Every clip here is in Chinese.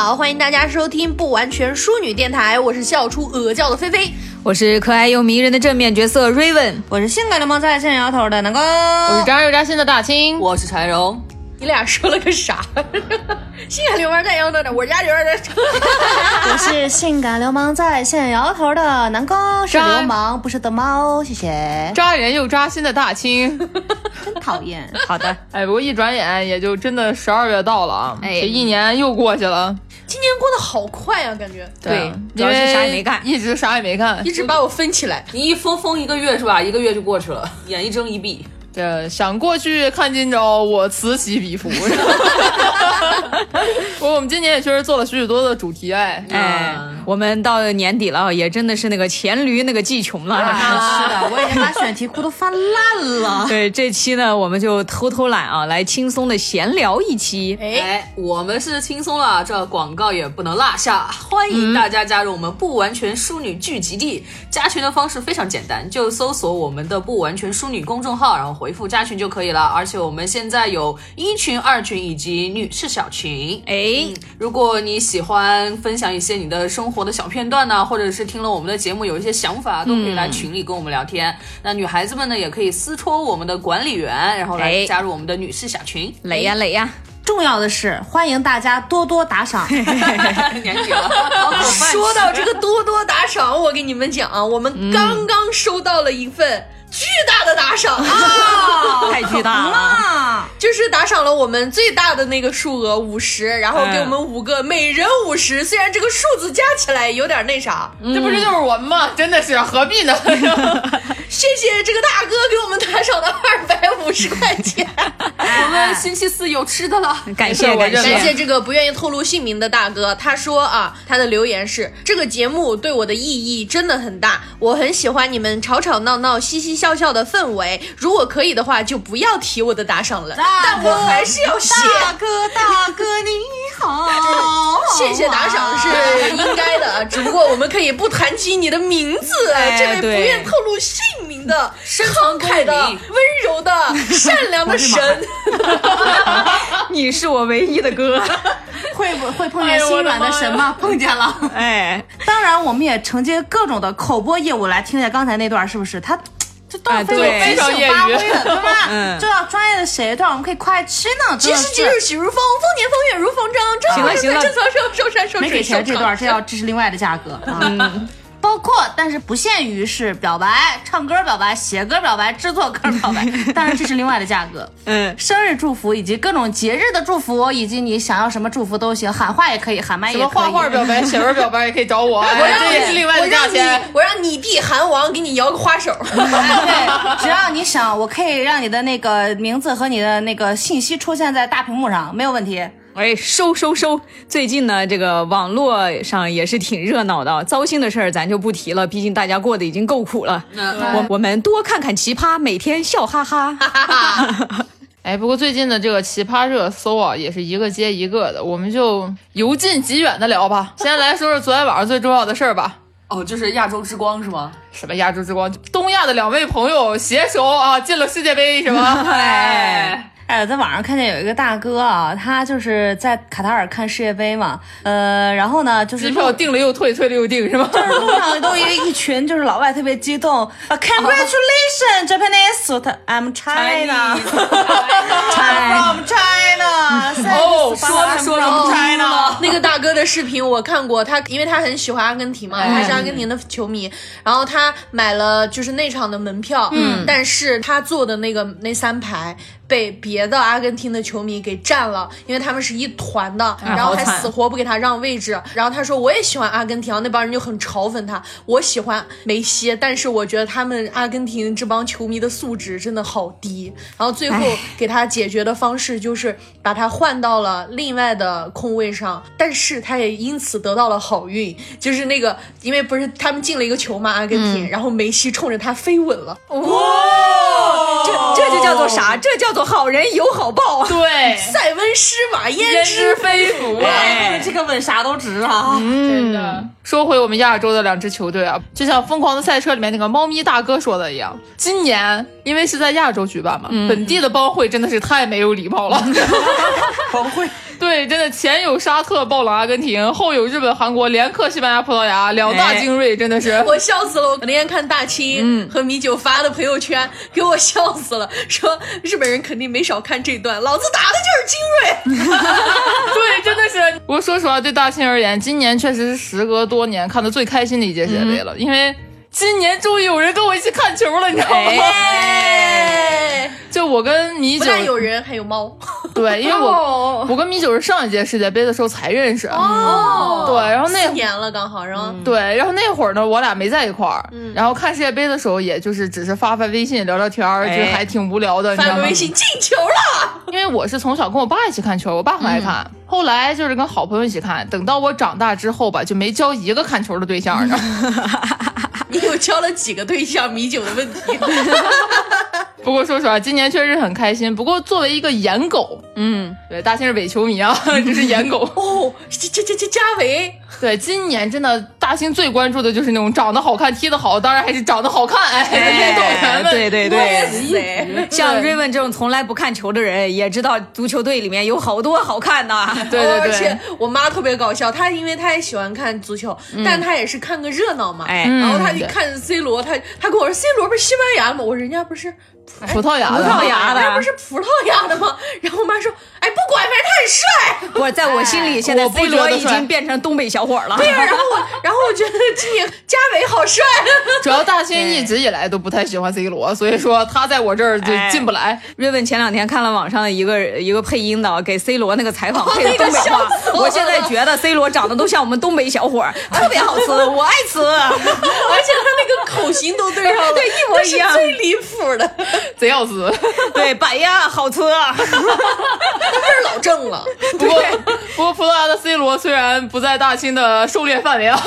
家好，欢迎大家收听不完全淑女电台，我是笑出鹅叫的菲菲。我是可爱又迷人的正面角色 Raven，我是性感流氓在线摇头的南哥，我是扎又扎心的大青，我是柴荣。你俩说了个啥？性感流氓在摇头的，我家里边的。我是性感流氓在线摇头的南哥，是流氓不是的猫，谢谢。扎人又扎心的大青，真讨厌。好的，哎，不过一转眼也就真的十二月到了啊，这一年又过去了。今年过得好快啊，感觉。对，主要是啥也没干，一直啥也没干，一直把我分起来。你一封封一个月是吧？一个月就过去了，眼一睁一闭。这想过去看今朝，我此起彼伏。我我们今年也确实做了许许多多的主题，哎哎，我们到年底了，也真的是那个黔驴那个技穷了。是的，我已经把选题库都翻烂了。对，这期呢，我们就偷偷懒啊，来轻松的闲聊一期。哎，我们是轻松了，这广告也不能落下，欢迎大家加入我们不完全淑女聚集地。加群的方式非常简单，就搜索我们的不完全淑女公众号，然后。回复加群就可以了，而且我们现在有一群、二群以及女士小群。哎，如果你喜欢分享一些你的生活的小片段呢，或者是听了我们的节目有一些想法，都可以来群里跟我们聊天。那女孩子们呢，也可以私戳我们的管理员，然后来加入我们的女士小群。累呀累呀！重要的是，欢迎大家多多打赏。年底了，说到这个多多打赏，我跟你们讲，我们刚刚收到了一份。巨大的打赏啊！太巨大了，就是打赏了我们最大的那个数额五十，然后给我们五个每人五十。虽然这个数字加起来有点那啥，这不是就是我们吗？真的是何必呢？谢谢这个大哥给我们打赏的二百五十块钱。我们星期四有吃的了，感谢感谢感谢这个不愿意透露姓名的大哥。他说啊，他的留言是：这个节目对我的意义真的很大，我很喜欢你们吵吵闹闹、嘻嘻。笑笑的氛围，如果可以的话，就不要提我的打赏了。但我还是要谢大哥，大哥你好，谢谢打赏是应该的，只不过我们可以不谈及你的名字。这位不愿透露姓名的慷慨的、温柔的、善良的神，你是我唯一的哥。会不会碰见心软的神吗？碰见了。哎，当然，我们也承接各种的口播业务来听一下刚才那段，是不是他？这段非非常业余，对吧？这要专业的写一段，我们可以快吃呢。及时即日喜如风，丰年丰月如风筝。行了行了，正操寿寿山收水。没给钱这段，这要这是另外的价格啊。包括，但是不限于是表白、唱歌表白、写歌表白、制作歌表白，当然这是另外的价格。嗯，生日祝福以及各种节日的祝福，以及你想要什么祝福都行，喊话也可以，喊麦也可以。什么画画表白、写文表白 也可以找我，我让你是另外的价钱。我让你弟韩王给你摇个花手。对，只要你想，我可以让你的那个名字和你的那个信息出现在大屏幕上，没有问题。哎，收收收！最近呢，这个网络上也是挺热闹的，糟心的事儿咱就不提了，毕竟大家过得已经够苦了。我我们多看看奇葩，每天笑哈哈。哎，不过最近的这个奇葩热搜啊，也是一个接一个的，我们就由近及远的聊吧。先来说说昨天晚上最重要的事儿吧。哦，就是亚洲之光是吗？什么亚洲之光？东亚的两位朋友携手啊，进了世界杯是吗？哎。哎，在网上看见有一个大哥啊，他就是在卡塔尔看世界杯嘛，呃，然后呢，就是机票订了又退，退了又订，是吗？就是路上都一一群，就是老外特别激动，Congratulations Japanese，I'm China，China from China，哦，说着说着 China，那个大哥的视频我看过，他因为他很喜欢阿根廷嘛，他是阿根廷的球迷，然后他买了就是那场的门票，嗯，但是他坐的那个那三排。被别的阿根廷的球迷给占了，因为他们是一团的，然后还死活不给他让位置。然后他说我也喜欢阿根廷，那帮人就很嘲讽他。我喜欢梅西，但是我觉得他们阿根廷这帮球迷的素质真的好低。然后最后给他解决的方式就是把他换到了另外的空位上，但是他也因此得到了好运，就是那个因为不是他们进了一个球嘛，阿根廷，然后梅西冲着他飞吻了。哇，叫做啥？这叫做。好人有好报，对，塞翁失马焉知非福啊！这个吻啥都值啊！真的。说回我们亚洲的两支球队啊，就像《疯狂的赛车》里面那个猫咪大哥说的一样，今年因为是在亚洲举办嘛，本地的帮会真的是太没有礼貌了。帮会。对，真的前有沙特爆冷阿根廷，后有日本、韩国连克西班牙、葡萄牙，两大精锐，真的是。我笑死了！我那天看大清和米酒发的朋友圈，给我笑死了，说日本人肯定没少看这段，老子打的就是精锐。对，真的是。我说实话，对大清而言，今年确实是时隔多年看的最开心的一届世界杯了，因为。今年终于有人跟我一起看球了，你知道吗？就我跟米九，有人还有猫。对，因为我我跟米九是上一届世界杯的时候才认识。哦。对，然后那年了刚好，然后对，然后那会儿呢，我俩没在一块儿。嗯。然后看世界杯的时候，也就是只是发发微信聊聊天儿，就还挺无聊的。发个微信进球了。因为我是从小跟我爸一起看球，我爸很爱看。后来就是跟好朋友一起看，等到我长大之后吧，就没交一个看球的对象呢。你有交了几个对象？米酒的问题。不过说实话，今年确实很开心。不过作为一个颜狗，嗯，对，大庆是伪球迷啊，这是颜狗哦。加加加加加维，对，今年真的大兴最关注的就是那种长得好看、踢得好，当然还是长得好看哎运动员们。对对对，像瑞文这种从来不看球的人，也知道足球队里面有好多好看的。对对对，而且我妈特别搞笑，她因为她也喜欢看足球，但她也是看个热闹嘛。哎，然后她。看 C 罗，她她跟我说 C 罗不是西班牙的吗？我说人家不是葡萄牙的，葡萄牙的，不是葡萄牙的吗？然后我妈说，哎，不管，反正他很帅。我在我心里，现在 C 罗已经变成东北小伙了。对呀，然后我，然后我觉得今年嘉伟好帅。主要大勋一直以来都不太喜欢 C 罗，所以说他在我这儿就进不来。瑞文前两天看了网上的一个一个配音的，给 C 罗那个采访配的东北话，我现在觉得 C 罗长得都像我们东北小伙，特别好吃，我爱吃，而且。他那个口型都对上了，对，一模一样，最离谱的，贼好吃。对，板呀，好吃，那味儿老正了。不过，不过葡萄牙的 C 罗虽然不在大清的狩猎范围啊，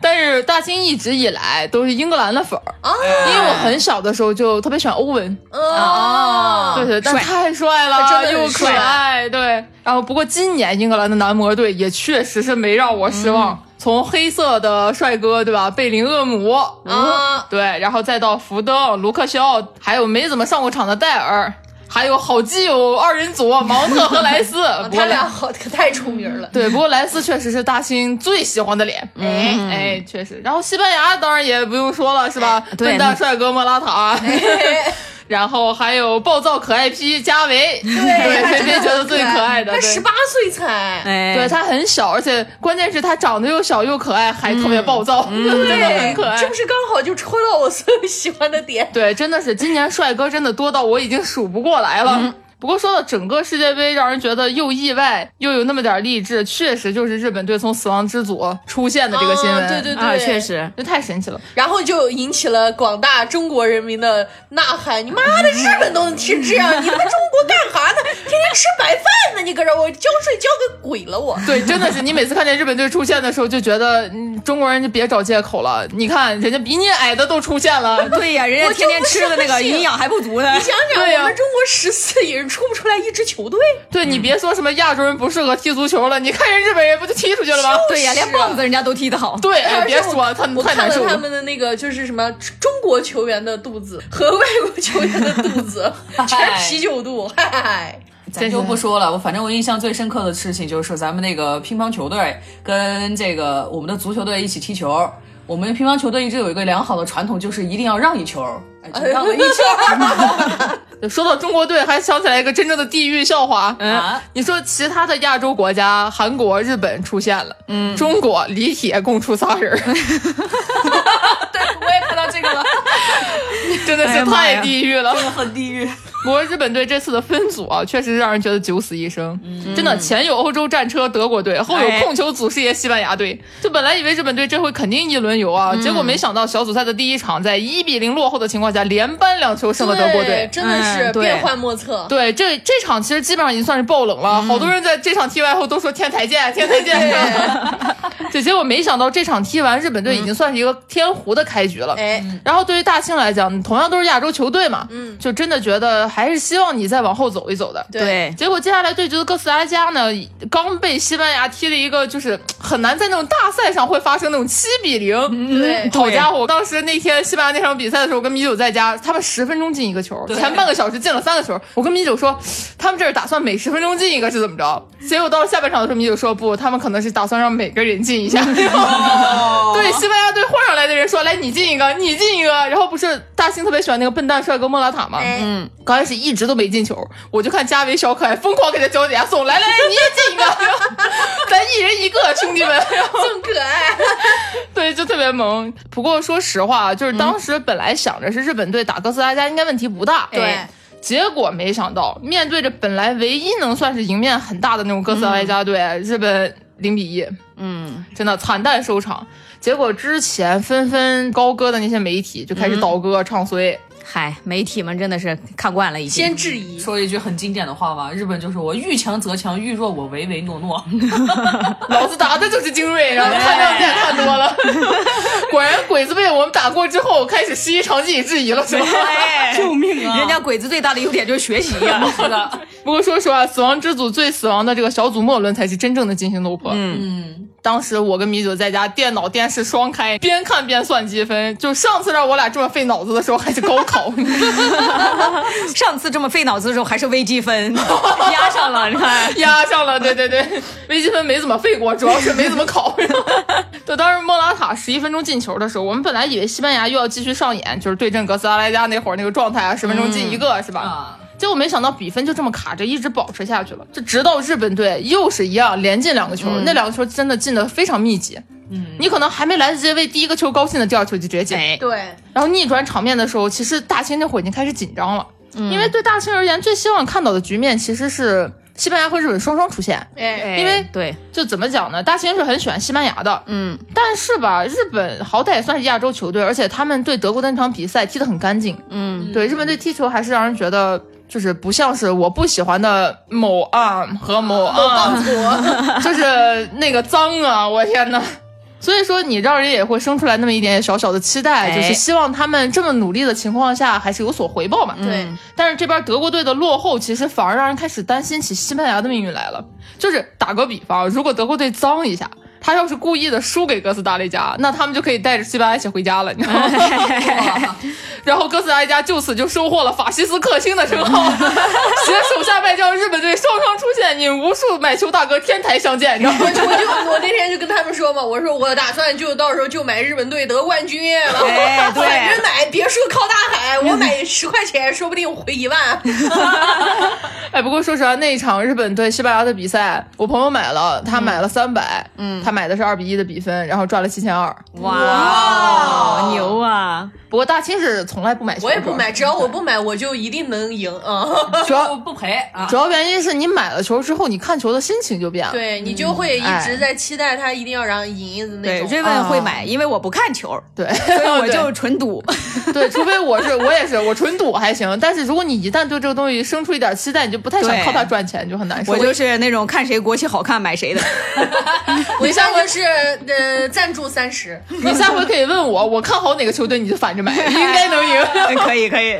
但是大清一直以来都是英格兰的粉儿啊。因为我很小的时候就特别喜欢欧文啊，对对，但太帅了，又可爱。对，然后不过今年英格兰的男模队也确实是没让我失望。从黑色的帅哥，对吧？贝林厄姆啊，对，然后再到福登、卢克肖，还有没怎么上过场的戴尔，还有好基友二人组毛特和莱斯，他俩好可太出名了。对，不过莱斯确实是大兴最喜欢的脸，哎哎，确实。然后西班牙当然也不用说了，是吧？笨蛋帅哥莫拉塔。然后还有暴躁可爱批加维，对，菲菲觉得最可爱。的，他十八岁才，对他很小，而且关键是他长得又小又可爱，还特别暴躁，真的很可爱。这不是刚好就戳到我所有喜欢的点？对，真的是今年帅哥真的多到我已经数不过来了。不过说到整个世界杯，让人觉得又意外又有那么点励志，确实就是日本队从死亡之组出现的这个新闻，对对对，确实这太神奇了。然后就引起了广大中国人民的呐喊：“你妈的，日本都能踢这样，你们中国干哈呢？天天吃白饭呢？你搁这我交税交个鬼了我！”对，真的是你每次看见日本队出现的时候，就觉得中国人就别找借口了。你看人家比你矮的都出现了，对呀，人家天天吃的那个营养还不足呢。你想想，我们中国十四亿人出不出来一支球？队，对你别说什么亚洲人不适合踢足球了，你看人日本人不就踢出去了吗？对呀，连棒子人家都踢得好。对，别说他们太难受了。他们的那个就是什么中国球员的肚子和外国球员的肚子，全啤酒肚。嗨，咱就不说了。我反正我印象最深刻的事情就是咱们那个乒乓球队跟这个我们的足球队一起踢球。我们乒乓球队一直有一个良好的传统，就是一定要让一球，让了一圈。说到中国队，还想起来一个真正的地狱笑话。嗯，你说其他的亚洲国家，韩国、日本出现了，嗯，中国李铁共出仨人。对，我也看到这个了，真的是太地狱了，真的很地狱。不过日本队这次的分组啊，确实让人觉得九死一生。真的，前有欧洲战车德国队，后有控球祖师爷西班牙队。就本来以为日本队这回肯定一轮游啊，结果没想到小组赛的第一场，在一比零落后的情况下，连扳两球胜了德国队，真的是变幻莫测。对，这这场其实基本上已经算是爆冷了，好多人在这场踢完后都说天台见，天台见。对，结果没想到这场踢完，日本队已经算是一个天胡的开局了。哎，然后对于大庆来讲，同样都是亚洲球队嘛，嗯，就真的觉得。还是希望你再往后走一走的。对，结果接下来对决的哥斯达黎加呢，刚被西班牙踢了一个，就是很难在那种大赛上会发生那种七比零。对，好家伙，当时那天西班牙那场比赛的时候，我跟米酒在家，他们十分钟进一个球，前半个小时进了三个球。我跟米酒说，他们这是打算每十分钟进一个是怎么着？结果到了下半场的时候，米酒说不，他们可能是打算让每个人进一下。对，西班牙队换上来的人说，来你进一个，你进一个。然后不是大兴特别喜欢那个笨蛋帅哥莫拉塔吗？嗯，刚一直都没进球，我就看加维小可爱疯狂给他脚底下送，来来来，你也进一个，咱一人一个，兄弟们，这么可爱，对，就特别萌。不过说实话，就是当时本来想着是日本队打哥斯达黎加应该问题不大，对，结果没想到面对着本来唯一能算是赢面很大的那种哥斯达黎加队，日本零比一，嗯，真的惨淡收场。结果之前纷纷高歌的那些媒体就开始倒戈唱衰。嗨，媒体们真的是看惯了，已经先质疑，说一句很经典的话吧，日本就是我遇强则强，遇弱我唯唯诺诺。老子打的就是精锐，然后看量见太多了。果然鬼子被我们打过之后，开始失场进行质疑了，是吧？救命啊！人家鬼子最大的优点就是学习呀。是的。不过说实话，死亡之组最死亡的这个小组末轮才是真正的惊心动魄。嗯。当时我跟米九在家，电脑电视双开，边看边算积分。就上次让我俩这么费脑子的时候，还是高考。上次这么费脑子的时候，还是微积分 压上了，你看压上了。对对对，微积分没怎么费过，主要是没怎么考。对，当时莫拉塔十一分钟进球的时候，我们本来以为西班牙又要继续上演，就是对阵哥斯达黎加那会儿那个状态啊，十分钟进一个是吧？啊。结果没想到比分就这么卡着，一直保持下去了。这直到日本队又是一样连进两个球，那两个球真的进的非常密集。嗯，你可能还没来得及为第一个球高兴的，第二球就直接进。对。然后逆转场面的时候，其实大清那会儿已经开始紧张了，因为对大清而言，最希望看到的局面其实是西班牙和日本双双出现。哎，因为对，就怎么讲呢？大清是很喜欢西班牙的，嗯，但是吧，日本好歹也算是亚洲球队，而且他们对德国的那场比赛踢得很干净。嗯，对，日本队踢球还是让人觉得。就是不像是我不喜欢的某啊和某啊，就是那个脏啊！我天呐。所以说你让人也会生出来那么一点小小的期待，就是希望他们这么努力的情况下还是有所回报嘛。对。但是这边德国队的落后，其实反而让人开始担心起西班牙的命运来了。就是打个比方，如果德国队脏一下。他要是故意的输给哥斯达黎加，那他们就可以带着西班牙一起回家了，你知道吗？然后哥斯达黎加就此就收获了法西斯克星的称号，携手下败将日本队双双出现，引无数买球大哥天台相见，你知道吗？我就我那天就跟他们说嘛，我说我打算就到时候就买日本队得冠军，哎，对，人买别墅靠大海，我买十块钱说不定回一万。哎，不过说实话，那一场日本队西班牙的比赛，我朋友买了，他买了三百，嗯，他。买的是二比一的比分，然后赚了七千二，哇，牛啊！不过大清是从来不买球，我也不买，只要我不买，我就一定能赢啊！主要 不赔啊！主要原因是你买了球之后，你看球的心情就变了，对你就会一直在期待他一定要让赢的那种。对，瑞文会买，因为我不看球，对，所以我就纯赌。对，除非我是我也是我纯赌还行，但是如果你一旦对这个东西生出一点期待，你就不太想靠它赚钱，就很难受。我就是那种看谁国旗好看买谁的。我一下回是呃赞助三十，你下回可以问我，我看好哪个球队你就反着买，应该能赢。可以可以，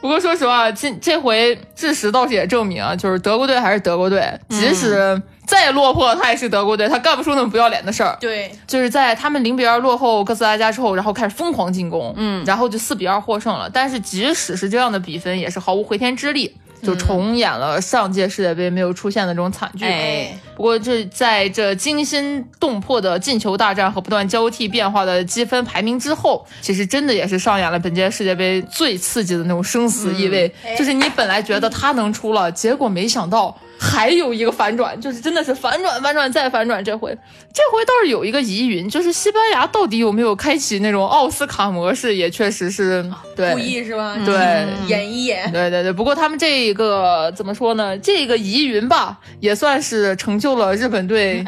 不过说实话，这这回事实倒是也证明啊，就是德国队还是德国队，即使再落魄，他也是德国队，他干不出那么不要脸的事儿。对，就是在他们零比二落后哥斯达黎加之后，然后开始疯狂进攻，嗯，然后就四比二获胜了。但是即使是这样的比分，也是毫无回天之力。就重演了上届世界杯没有出现的这种惨剧。哎，不过这在这惊心动魄的进球大战和不断交替变化的积分排名之后，其实真的也是上演了本届世界杯最刺激的那种生死意味。就是你本来觉得他能出了，结果没想到。还有一个反转，就是真的是反转、反转再反转。这回，这回倒是有一个疑云，就是西班牙到底有没有开启那种奥斯卡模式？也确实是对故意是吧？对，演一演。对对对。不过他们这个怎么说呢？这个疑云吧，也算是成就了日本队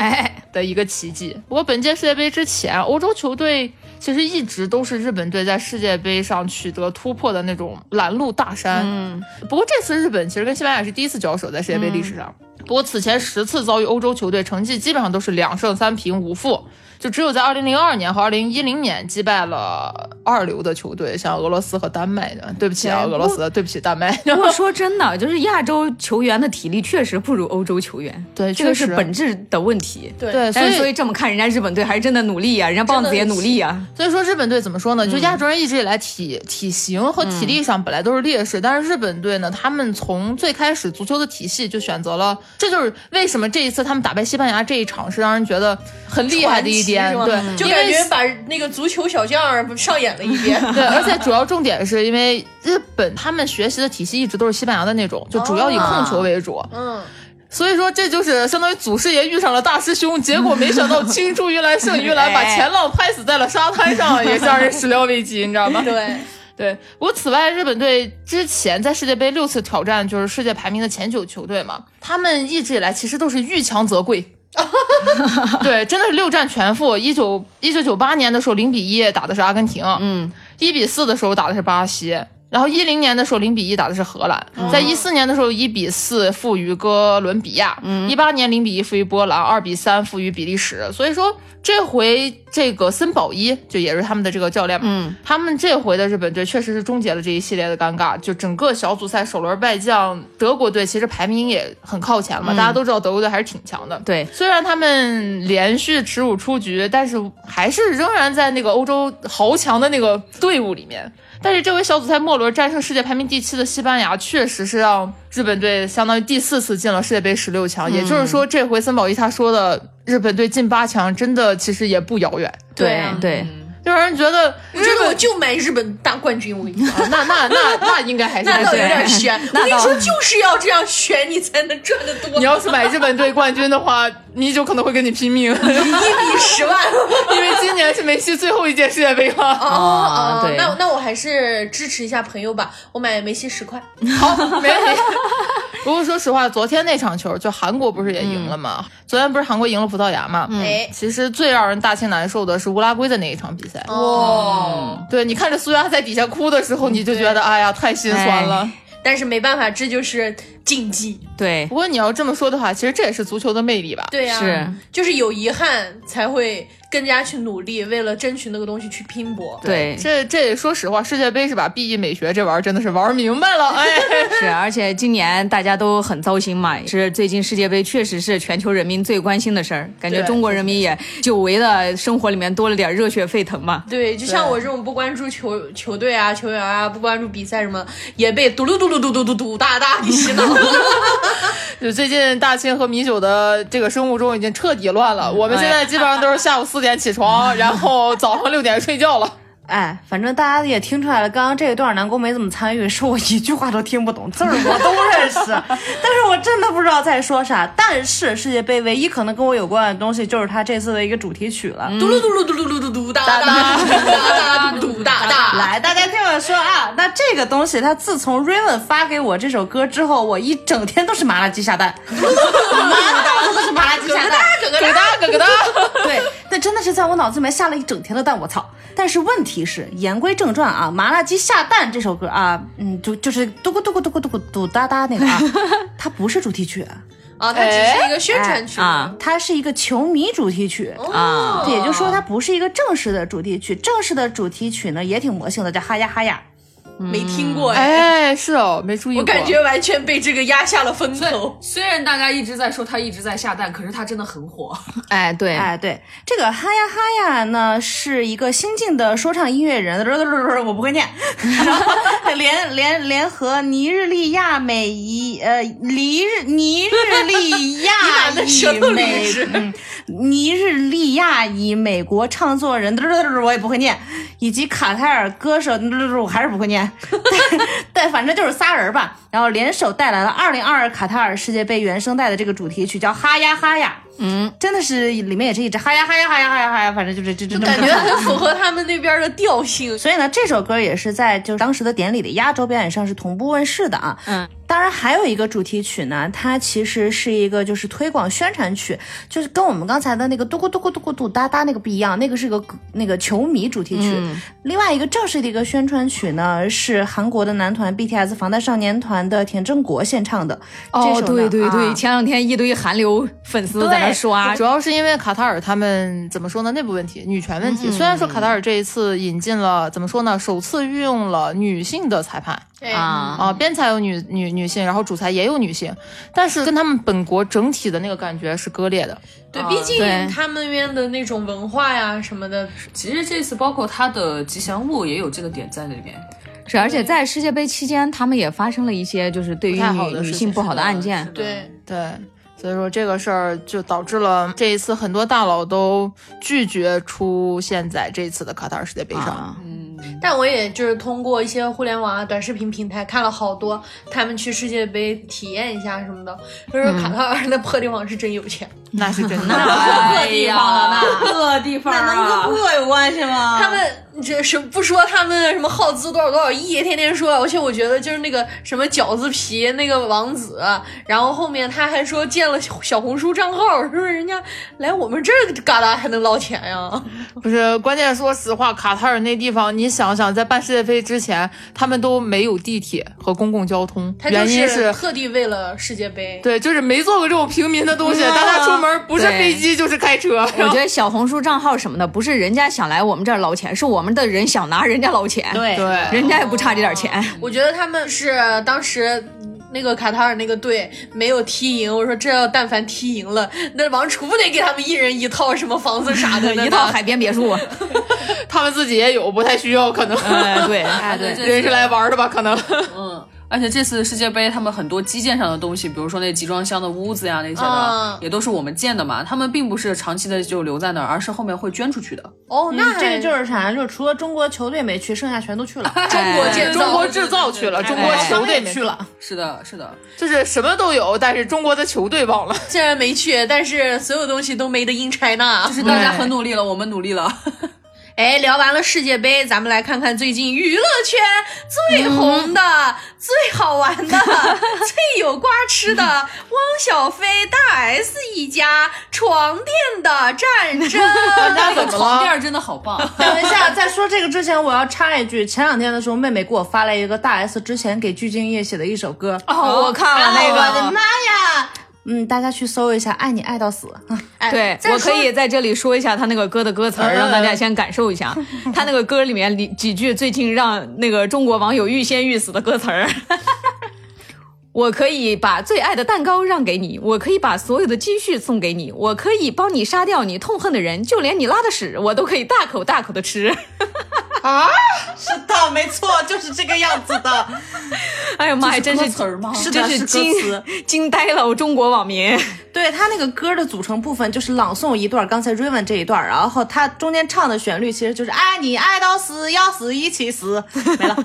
的一个奇迹。不过本届世界杯之前，欧洲球队。其实一直都是日本队在世界杯上取得突破的那种拦路大山。嗯，不过这次日本其实跟西班牙是第一次交手在世界杯历史上。不过此前十次遭遇欧洲球队，成绩基本上都是两胜三平五负，就只有在二零零二年和二零一零年击败了二流的球队，像俄罗斯和丹麦的。对不起啊，俄罗斯，对不起丹麦。不过说真的，就是亚洲球员的体力确实不如欧洲球员，对，这个是本质的问题。对，所以所以这么看，人家日本队还是真的努力啊，人家棒子也努力啊。所以说日本队怎么说呢？就亚洲人一直以来体体型和体力上本来都是劣势，但是日本队呢，他们从最开始足球的体系就选择了，这就是为什么这一次他们打败西班牙这一场是让人觉得很厉害的一点，对，就感觉把那个足球小将上演了一遍。对，而且主要重点是因为日本他们学习的体系一直都是西班牙的那种，就主要以控球为主。嗯。所以说，这就是相当于祖师爷遇上了大师兄，结果没想到青出于蓝胜于蓝，把前浪拍死在了沙滩上，也让人始料未及，你知道吗？对 对。不过此外，日本队之前在世界杯六次挑战就是世界排名的前九球队嘛，他们一直以来其实都是遇强则贵。对，真的是六战全负。一九一九九八年的时候，零比一打的是阿根廷，嗯，一比四的时候打的是巴西。然后一零年的时候零比一打的是荷兰，在一四年的时候一比四负于哥伦比亚，一八年零比一负于波兰，二比三负于比利时。所以说这回这个森保一就也是他们的这个教练嘛，嗯，他们这回的日本队确实是终结了这一系列的尴尬，就整个小组赛首轮败将德国队，其实排名也很靠前了嘛，大家都知道德国队还是挺强的。对，虽然他们连续耻辱出局，但是还是仍然在那个欧洲豪强的那个队伍里面。但是这回小组赛末轮战胜世界排名第七的西班牙，确实是让日本队相当于第四次进了世界杯十六强。也就是说，这回森保一他说的日本队进八强，真的其实也不遥远。对对。就让人觉得，我觉得我就买日本大冠军。我跟你说，那那那那应该还是那倒有点悬。我跟你说，就是要这样选，你才能赚得多。你要是买日本队冠军的话，米酒可能会跟你拼命，一比十万。因为今年是梅西最后一届世界杯了。哦哦，对。那那我还是支持一下朋友吧，我买梅西十块。好，没问题。不过说实话，昨天那场球，就韩国不是也赢了吗？昨天不是韩国赢了葡萄牙吗？哎，其实最让人大庆难受的是乌拉圭的那一场比赛。哇，对你看着苏亚在底下哭的时候，你就觉得哎呀，太心酸了。但是没办法，这就是竞技。对，不过你要这么说的话，其实这也是足球的魅力吧？对呀，是，就是有遗憾才会。更加去努力，为了争取那个东西去拼搏。对，这这说实话，世界杯是把 B E 美学这玩意儿真的是玩明白了。哎，是，而且今年大家都很糟心嘛，是最近世界杯确实是全球人民最关心的事儿，感觉中国人民也久违的生活里面多了点热血沸腾嘛。对，就像我这种不关注球球队啊、球员啊，不关注比赛什么，也被嘟噜嘟噜嘟嘟嘟嘟大大给洗脑。就最近大庆和米酒的这个生物钟已经彻底乱了，我们现在基本上都是下午四点起床，然后早上六点睡觉了。哎，反正大家也听出来了，刚刚这一段南宫没怎么参与，是我一句话都听不懂，字儿我都认识，但是我真的不知道在说啥。但是世界杯唯一可能跟我有关的东西，就是他这次的一个主题曲了，嘟噜嘟噜嘟噜嘟嘟嘟哒哒哒哒嘟哒哒。来，大家听我说啊，那这个东西，他自从 Raven 发给我这首歌之后，我一整天都是麻辣鸡下蛋，满脑子都是麻辣鸡下蛋，咯咯哒咯咯哒。对，那真的是在我脑子里面下了一整天的蛋，我操！但是问题是，言归正传啊，《麻辣鸡下蛋》这首歌啊，嗯，就就是嘟咕嘟咕嘟咕嘟咕嘟哒哒那个啊，它不是主题曲啊，它只是一个宣传曲啊，它是一个球迷主题曲啊，也就是说它不是一个正式的主题曲，正式的主题曲呢也挺魔性的，叫哈呀哈呀。没听过哎，是哦，没注意。我感觉完全被这个压下了风头。虽然大家一直在说他一直在下蛋，可是他真的很火。哎，对，哎，对，这个哈呀哈呀呢，是一个新晋的说唱音乐人，我不会念。联联联合尼日利亚美裔呃尼日尼日利亚裔美 尼日利亚裔美国唱作人，我也不会念，以及卡塔尔歌手，我还是不会念。但反正就是仨人吧，然后联手带来了二零二二卡塔尔世界杯原声带的这个主题曲，叫哈呀哈呀。嗯，真的是里面也是一直哈呀哈呀哈呀哈呀哈呀，反正就是这这感觉很符合他们那边的调性。所以呢，这首歌也是在就是当时的典礼的压轴表演上是同步问世的啊。嗯。当然还有一个主题曲呢，它其实是一个就是推广宣传曲，就是跟我们刚才的那个嘟咕嘟咕嘟咕嘟哒哒那个不一样，那个是个那个球迷主题曲。另外一个正式的一个宣传曲呢，是韩国的男团 BTS 防弹少年团的田正国献唱的。哦，对对对，前两天一堆韩流粉丝在那刷，主要是因为卡塔尔他们怎么说呢？内部问题，女权问题。虽然说卡塔尔这一次引进了怎么说呢？首次运用了女性的裁判。啊啊！边裁有女女女性，然后主裁也有女性，但是跟他们本国整体的那个感觉是割裂的。对，毕竟他们那边的那种文化呀什么的，其实这次包括他的吉祥物也有这个点在里面。是，而且在世界杯期间，他们也发生了一些就是对于女女性不好的案件。对对。所以说这个事儿就导致了这一次很多大佬都拒绝出现在这次的卡塔尔世界杯上。嗯，但我也就是通过一些互联网啊、短视频平台看了好多他们去世界杯体验一下什么的，就是卡塔尔那破地方是真有钱。那是真的，那破地方了，那破地方那能跟破有关系吗？他们这是不说他们什么耗资多少多少亿，天天说，而且我觉得就是那个什么饺子皮那个王子，然后后面他还说建了小红书账号，是不是人家来我们这儿旮沓还能捞钱呀？不是，关键说实话，卡塔尔那地方，你想想，在办世界杯之前，他们都没有地铁和公共交通，原因是特地为了世界杯，对，就是没做过这种平民的东西，大家出门。不是飞机就是开车。我觉得小红书账号什么的，不是人家想来我们这儿捞钱，是我们的人想拿人家捞钱。对对，人家也不差这点钱。我觉得他们是当时那个卡塔尔那个队没有踢赢，我说这要但凡踢赢了，那王储不得给他们一人一套什么房子啥的，一套海边别墅。他们自己也有，不太需要，可能。对，哎对，人是来玩的吧？可能。嗯。而且这次世界杯，他们很多基建上的东西，比如说那集装箱的屋子呀那些的，也都是我们建的嘛。他们并不是长期的就留在那儿，而是后面会捐出去的。哦，那这个就是啥？就是除了中国球队没去，剩下全都去了。中国建中国制造去了，中国球队去了。是的，是的，就是什么都有，但是中国的球队忘了。虽然没去，但是所有东西都 made in China。就是大家很努力了，我们努力了。哎，聊完了世界杯，咱们来看看最近娱乐圈最红的、最好玩的、最有瓜吃的汪小菲大 S 一家床垫的战争。那个 床垫真的好棒。等一下，在说这个之前，我要插一句，前两天的时候，妹妹给我发了一个大 S 之前给鞠婧祎写的一首歌。哦，我看了那个。我的妈呀！嗯，大家去搜一下《爱你爱到死》。对，我可以在这里说一下他那个歌的歌词儿，让大家先感受一下。他那个歌里面几几句最近让那个中国网友欲仙欲死的歌词儿。我可以把最爱的蛋糕让给你，我可以把所有的积蓄送给你，我可以帮你杀掉你痛恨的人，就连你拉的屎我都可以大口大口的吃。啊，是的，没错，就是这个样子的。哎呀妈呀，真是词儿吗？是的，是惊惊呆了，我中国网民。对他那个歌的组成部分就是朗诵一段刚才 Raven 这一段，然后他中间唱的旋律其实就是爱你爱到死，要死一起死，没了。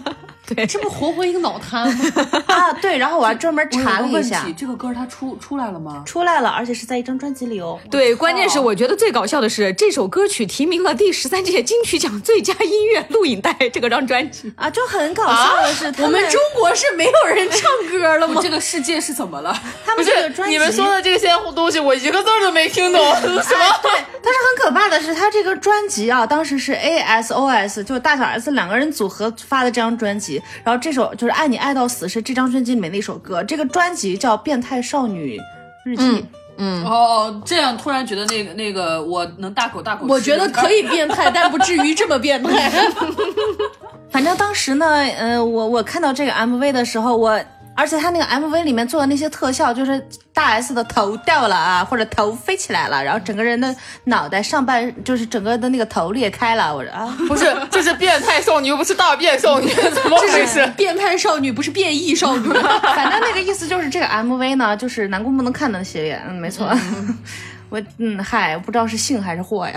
对，这不活活一个脑瘫吗 啊！对，然后我还专门查了一下，这个歌它出出来了吗？出来了，而且是在一张专辑里哦。对，关键是我觉得最搞笑的是，这首歌曲提名了第十三届金曲奖最佳音乐录影带这个张专辑啊，就很搞笑的是，我们中国是没有人唱歌了吗？这个世界是怎么了？他们这个专辑，你们说的这些东西，我一个字都没听懂。什么？对，但是很可怕的是，他这个专辑啊，当时是 A S O S，就大小 S 两个人组合发的这张专辑，然后这首。就是爱你爱到死是这张专辑里面的一首歌，这个专辑叫《变态少女日记》。嗯，哦，这样突然觉得那个那个我能大口大口，我觉得可以变态，但不至于这么变态。反正当时呢，呃，我我看到这个 MV 的时候，我。而且他那个 MV 里面做的那些特效，就是大 S 的头掉了啊，或者头飞起来了，然后整个人的脑袋上半就是整个的那个头裂开了。我说啊，不是，这是变态少女，又不是大变少女，怎么回事？变态少女不是变异少女。反正那个意思就是这个 MV 呢，就是南宫不能看的系列。嗯，没错。我嗯，嗨，不知道是幸还是祸呀。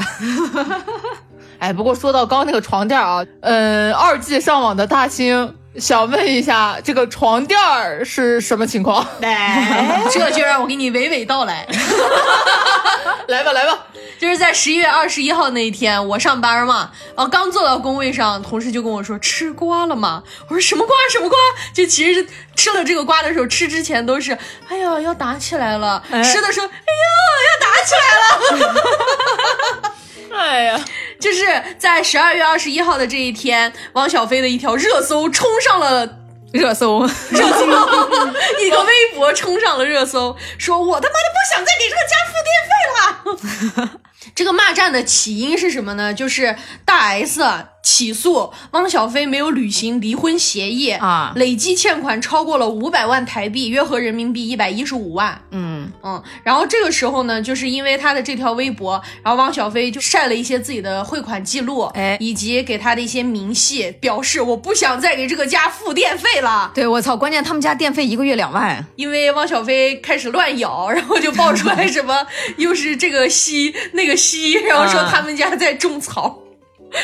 哎，不过说到刚那个床垫啊，嗯，二 G 上网的大兴。想问一下，这个床垫儿是什么情况？来，这就让我给你娓娓道来。来吧，来吧。就是在十一月二十一号那一天，我上班嘛，然后刚坐到工位上，同事就跟我说吃瓜了吗？我说什么瓜什么瓜？就其实吃了这个瓜的时候，吃之前都是哎呀要打起来了，吃的时候哎呀要打起来了。哎呀，就是在十二月二十一号的这一天，汪小菲的一条热搜冲上了热搜，热搜，一个微博冲上了热搜，说我他妈的不想再给这个家付电费了。这个骂战的起因是什么呢？就是大 S 起诉汪小菲没有履行离婚协议啊，累计欠款超过了五百万台币，约合人民币一百一十五万。嗯。嗯，然后这个时候呢，就是因为他的这条微博，然后汪小菲就晒了一些自己的汇款记录，哎。以及给他的一些明细，表示我不想再给这个家付电费了。对我操，关键他们家电费一个月两万，因为汪小菲开始乱咬，然后就爆出来什么又是这个西那个西，然后说他们家在种草，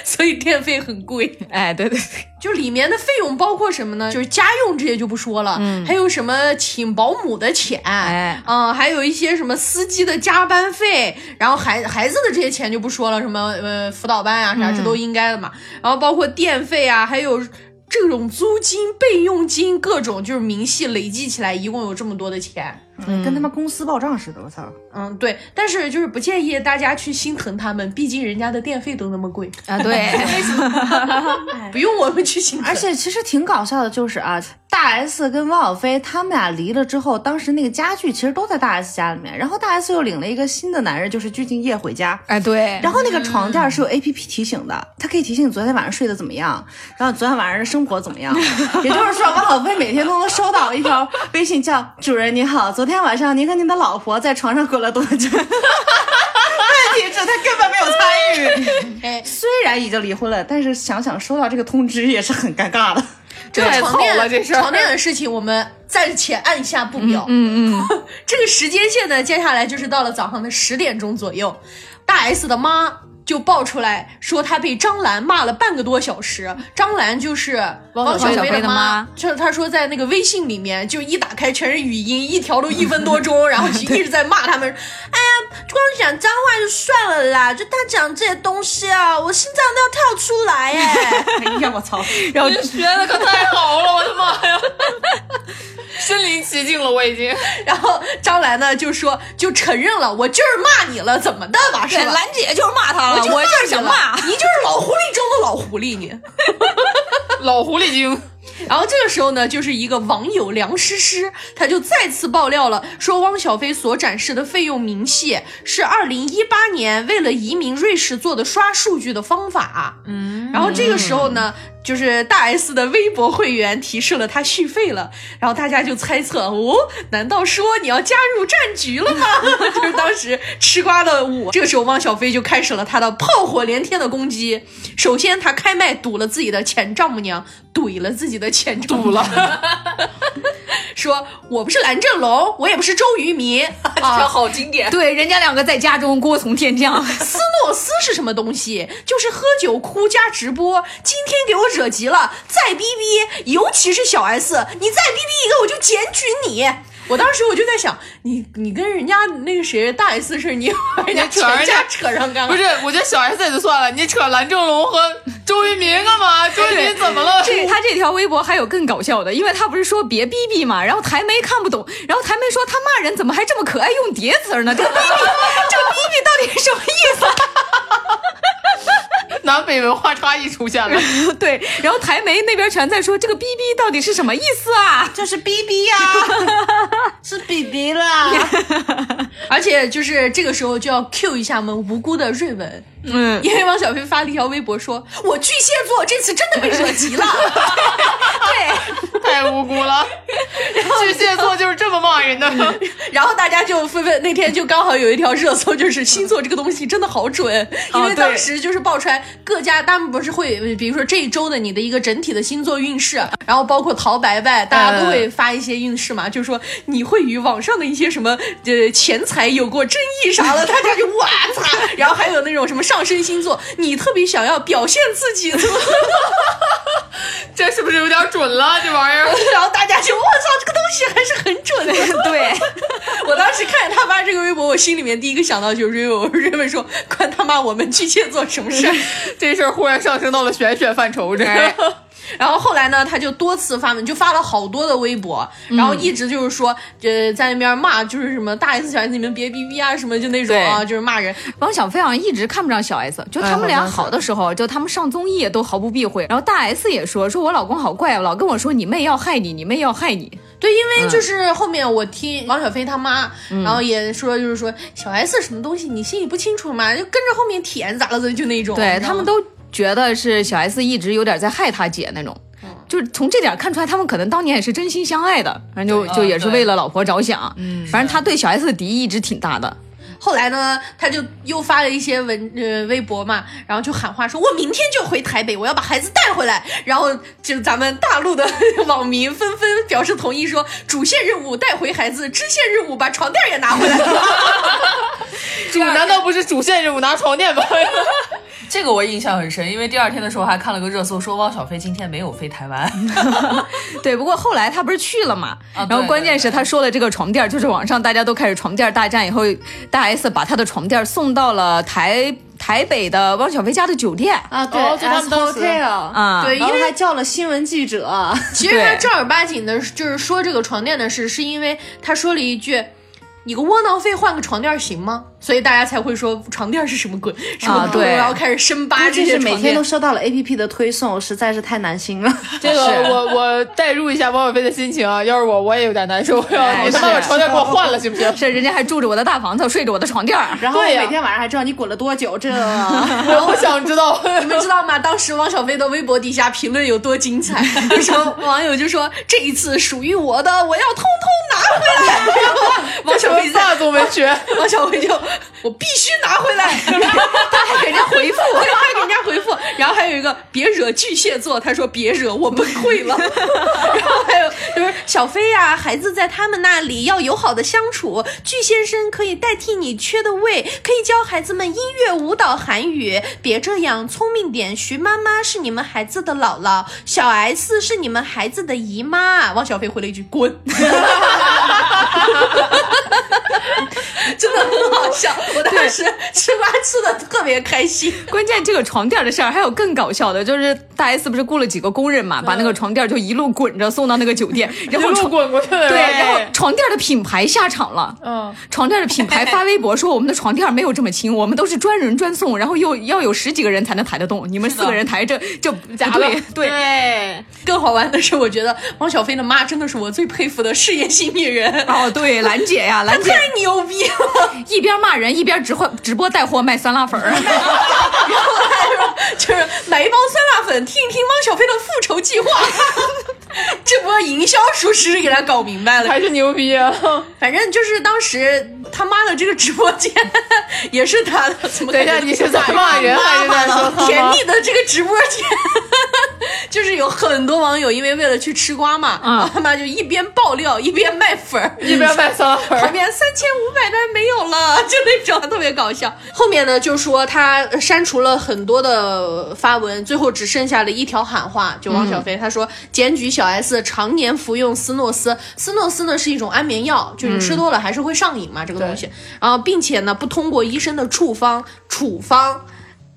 所以电费很贵。哎，对对对，就里面的费用包括什么呢？就是家用这些就不说了，嗯还有什么请保姆的钱，哎嗯，还有一些什么司机的加班费，然后孩孩子的这些钱就不说了，什么呃辅导班啊啥，这都应该的嘛。然后包括电费啊，还有。这种租金、备用金，各种就是明细累计起来，一共有这么多的钱。嗯，跟他们公司报账似的，我操！嗯，对，但是就是不建议大家去心疼他们，毕竟人家的电费都那么贵，啊对 不用我们去心疼。而且其实挺搞笑的，就是啊，大 S 跟汪小菲他们俩离了之后，当时那个家具其实都在大 S 家里面，然后大 S 又领了一个新的男人，就是鞠婧祎回家。哎对，然后那个床垫是有 A P P 提醒的，它可以提醒你昨天晚上睡得怎么样，然后昨天晚上的生活怎么样。也就是说，汪小菲每天都能收到一条微信叫“主人你好，昨天晚上您和您的老婆在床上滚了多久？” 问题是他根本没有参与。哎，虽然已经离婚了，但是想想收到这个通知也是很尴尬的。这个太好床垫了这事儿床垫的事情，我们暂且按下不表。嗯嗯，这个时间线呢，接下来就是到了早上的十点钟左右，大 S 的妈。就爆出来说他被张兰骂了半个多小时，张兰就是汪小菲的妈，就是他说在那个微信里面就一打开全是语音，一条都一分多钟，然后就 一直在骂他们，哎呀，光讲脏话就算了啦，就他讲这些东西啊，我心脏都要跳出来哎。哎呀，我操！然后这学的可太好了，我的妈呀！身临其境了，我已经。然后张兰呢就说就承认了，我就是骂你了，怎么的吧？是吧？兰姐就是骂他了，我就我就是想骂，你就是老狐狸中的老狐狸你。老狐狸精，然后这个时候呢，就是一个网友梁诗诗，他就再次爆料了，说汪小菲所展示的费用明细是二零一八年为了移民瑞士做的刷数据的方法。嗯，然后这个时候呢，就是大 S 的微博会员提示了他续费了，然后大家就猜测，哦，难道说你要加入战局了吗？就是当时吃瓜的我，这个时候汪小菲就开始了他的炮火连天的攻击。首先，他开麦堵了自己的前丈母娘，怼了自己的前丈母娘，说我不是蓝正龙，我也不是周渝民 这条好经典。对，人家两个在家中锅从天降，斯诺斯是什么东西？就是喝酒哭加直播。今天给我惹急了，再逼逼，尤其是小 S，你再逼逼一个，我就检举你。我当时我就在想，你你跟人家那个谁大 S 事，你把人家全家扯上干嘛？不是，我觉得小 S 也就算了，你扯蓝正龙和周渝民干嘛？周渝民怎么了？这他这条微博还有更搞笑的，因为他不是说别逼逼嘛，然后台媒看不懂，然后台媒说他骂人怎么还这么可爱用叠词儿呢？这个逼逼，这个逼逼到底是什么意思？南北文化差异出现了。对，然后台媒那边全在说这个逼逼到底是什么意思啊？就是逼逼呀，是逼逼啦。而且就是这个时候就要 Q 一下我们无辜的瑞文，嗯，因为汪小菲发了一条微博说：“我巨蟹座这次真的被惹急了。”对，太无辜了，巨蟹座就是这么骂人的。然后大家就纷纷那天就刚好有一条热搜，就是星座这个东西真的好准，因为当时就是爆出来各家他们不是会，比如说这一周的你的一个整体的星座运势，然后包括陶白白，大家都会发一些运势嘛，就是说你你会与网上的一些什么呃钱财有过争议啥的，大家就哇擦，然后还有那种什么上升星座，你特别想要表现自己？这是不是有点准了？这玩意儿，然后大家就我操，这个东西还是很准的。对我当时看见他发这个微博，我心里面第一个想到就是瑞文，瑞文说关他妈我们巨蟹座什么事儿？这事儿忽然上升到了玄学范畴，这。然后后来呢，他就多次发文，就发了好多的微博，然后一直就是说，呃，在那边骂，就是什么大 S 小 S 你们别逼逼啊，什么就那种啊，就是骂人。汪小菲好像一直看不上小 S，就他们俩好的时候，就他们上综艺都毫不避讳。然后大 S 也说，说我老公好怪，老跟我说你妹要害你，你妹要害你。对，因为就是后面我听王小飞他妈，然后也说，就是说小 S 什么东西你心里不清楚嘛，就跟着后面舔咋了的，就那种。对他们都。觉得是小 S 一直有点在害他姐那种，就是从这点看出来，他们可能当年也是真心相爱的，反正就就也是为了老婆着想。嗯，反正他对小 S 的敌意一直挺大的。后来呢，他就又发了一些文呃微博嘛，然后就喊话说：“我明天就回台北，我要把孩子带回来。”然后就咱们大陆的网民纷纷表示同意，说主线任务带回孩子，支线任务把床垫也拿回来。主难道不是主线任务拿床垫吗？这个我印象很深，因为第二天的时候还看了个热搜，说汪小菲今天没有飞台湾。对，不过后来他不是去了嘛？然后关键是他说了这个床垫，就是网上大家都开始床垫大战，以后大 S 把他的床垫送到了台台北的汪小菲家的酒店啊，对，就他们当时啊，对，因为还叫了新闻记者。其实他正儿八经的，就是说这个床垫的事，是因为他说了一句。你个窝囊废，换个床垫行吗？所以大家才会说床垫是什么鬼？啊，对，然后开始深扒这些每天都收到了 A P P 的推送，实在是太难心了。这个 我我代入一下王小飞的心情啊，要是我我也有点难受。你他妈把床垫给我换了行不行？是人家还住着我的大房子，睡着我的床垫，然后每天晚上还知道你滚了多久。这我不想知道，你们知道吗？当时汪小菲的微博底下评论有多精彩？说网友就说这一次属于我的，我要通通拿回来。王小。没咋都没学，王小辉就我必须拿回来，他还给人家回复，他还给人家回复，然后还有一个别惹巨蟹座，他说别惹我崩溃了，然后还有就是小飞呀，孩子在他们那里要友好的相处，巨先生可以代替你缺的位，可以教孩子们音乐、舞蹈、韩语，别这样，聪明点，徐妈妈是你们孩子的姥姥，小 S 是你们孩子的姨妈，王小飞回了一句滚。笑，我当时吃瓜吃的特别开心。关键这个床垫的事儿还有更搞笑的，就是大 S 不是雇了几个工人嘛，把那个床垫就一路滚着送到那个酒店，然后滚过去对，然后床垫的品牌下场了，嗯，床垫的品牌发微博说我们的床垫没有这么轻，我们都是专人专送，然后又要有十几个人才能抬得动，你们四个人抬着就假了。对，更好玩的是，我觉得汪小菲的妈真的是我最佩服的事业心女人。哦，对，兰姐呀，兰姐太牛逼了，一边骂人一边直货直播带货卖酸辣粉儿，然后还说就是买一包酸辣粉听一听汪小菲的复仇计划，这波营销属实给他搞明白了，还是牛逼啊！反正就是当时他妈的这个直播间也是他的，怎么等一下你是在骂人还是在说甜蜜的这个直播间？就是有很多网友因为为了去吃瓜嘛，啊，他妈就一边爆料一边卖粉儿，一边卖酸辣粉，旁边三千五百单没有了，就那种特别搞笑。后面呢，就说他删除了很多的发文，最后只剩下了一条喊话，就王小飞他说检举小 S 常年服用斯诺斯，斯诺斯呢是一种安眠药，就是吃多了还是会上瘾嘛，这个东西，然后并且呢不通过医生的处方处方。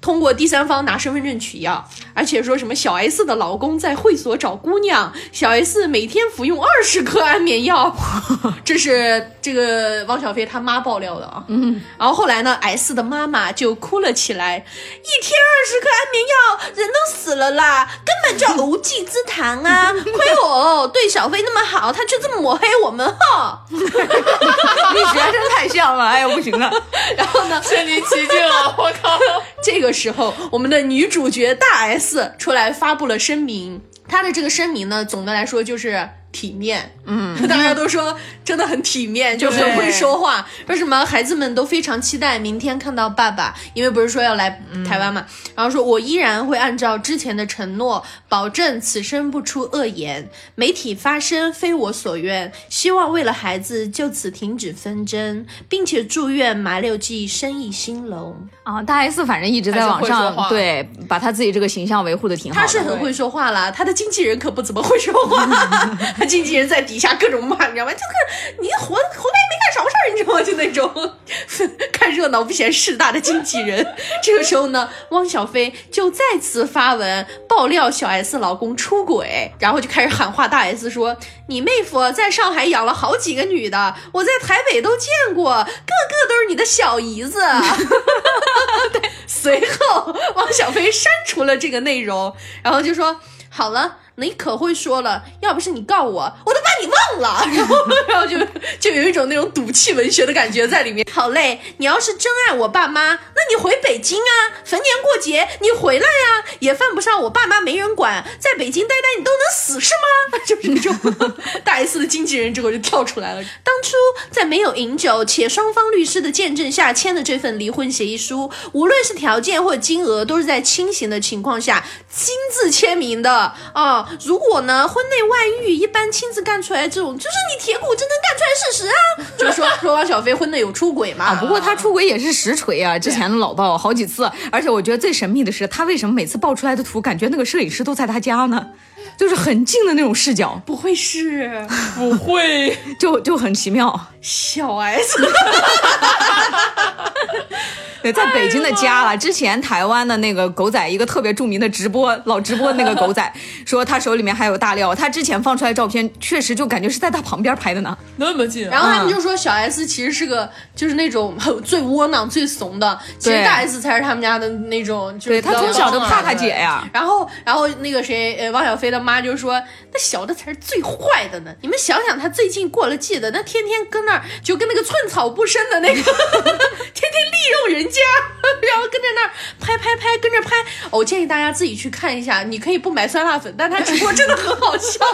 通过第三方拿身份证取药，而且说什么小 S 的老公在会所找姑娘，小 S 每天服用二十颗安眠药，这是这个汪小菲他妈爆料的啊。嗯，然后后来呢，S 的妈妈就哭了起来，一天二十颗安眠药，人都死了啦，根本就无稽之谈啊！亏我对小飞那么好，他却这么抹黑我们哈。你学真太像了，哎呀不行了。然后呢，身临其境了，我靠，这个。时候，我们的女主角大 S 出来发布了声明。她的这个声明呢，总的来说就是体面，嗯，大家都说真的很体面，就很会说话。说什么孩子们都非常期待明天看到爸爸，因为不是说要来台湾嘛。然后说我依然会按照之前的承诺，保证此生不出恶言，媒体发声非我所愿。希望为了孩子就此停止纷争，并且祝愿麻六记生意兴隆啊！大 S 反正一直在网上对把他自己这个形象维护的挺好，他是很会说话啦，他的经纪人可不怎么会说话。经纪人在底下各种骂，你知道吗？就是你活活该没干啥事儿，你知道吗？就那种 看热闹不嫌事大的经纪人。这个时候呢，汪小菲就再次发文爆料小 S 老公出轨，然后就开始喊话大 S 说：“你妹夫在上海养了好几个女的，我在台北都见过，个个都是你的小姨子。”对，随后汪小菲删除了这个内容，然后就说：“好了。”你可会说了，要不是你告我，我都把你忘了。然后，然后就就有一种那种赌气文学的感觉在里面。好嘞，你要是真爱我爸妈，那你回北京啊，逢年过节你回来呀，也犯不上我爸妈没人管，在北京待待你都能死是吗？就是那种大 S 的经纪人，这会就跳出来了。当初在没有饮酒且双方律师的见证下签的这份离婚协议书，无论是条件或者金额，都是在清醒的情况下亲自签名的啊。如果呢，婚内外遇一般亲自干出来这种，就是你铁骨铮铮干出来事实啊。就是说说汪小菲婚内有出轨嘛？啊，不过他出轨也是实锤啊，之前老爆好几次。而且我觉得最神秘的是，他为什么每次爆出来的图，感觉那个摄影师都在他家呢？就是很近的那种视角。不会是？不会，就就很奇妙。小 S。对，在北京的家了。之前台湾的那个狗仔，一个特别著名的直播老直播那个狗仔，说他手里面还有大料。他之前放出来照片，确实就感觉是在他旁边拍的呢，那么近。然后他们就说小 S 其实是个就是那种最窝囊、最怂的，其实大 S 才是他们家的那种。对他从小就怕他姐呀。然后，然后那个谁，呃，汪小菲的妈就说，那小的才是最坏的呢。你们想想，他最近过了季的，那天天跟那儿就跟那个寸草不生的那个，天天利用人。家，然后跟在那儿拍拍拍，跟着拍。我建议大家自己去看一下。你可以不买酸辣粉，但他直播真的很好笑。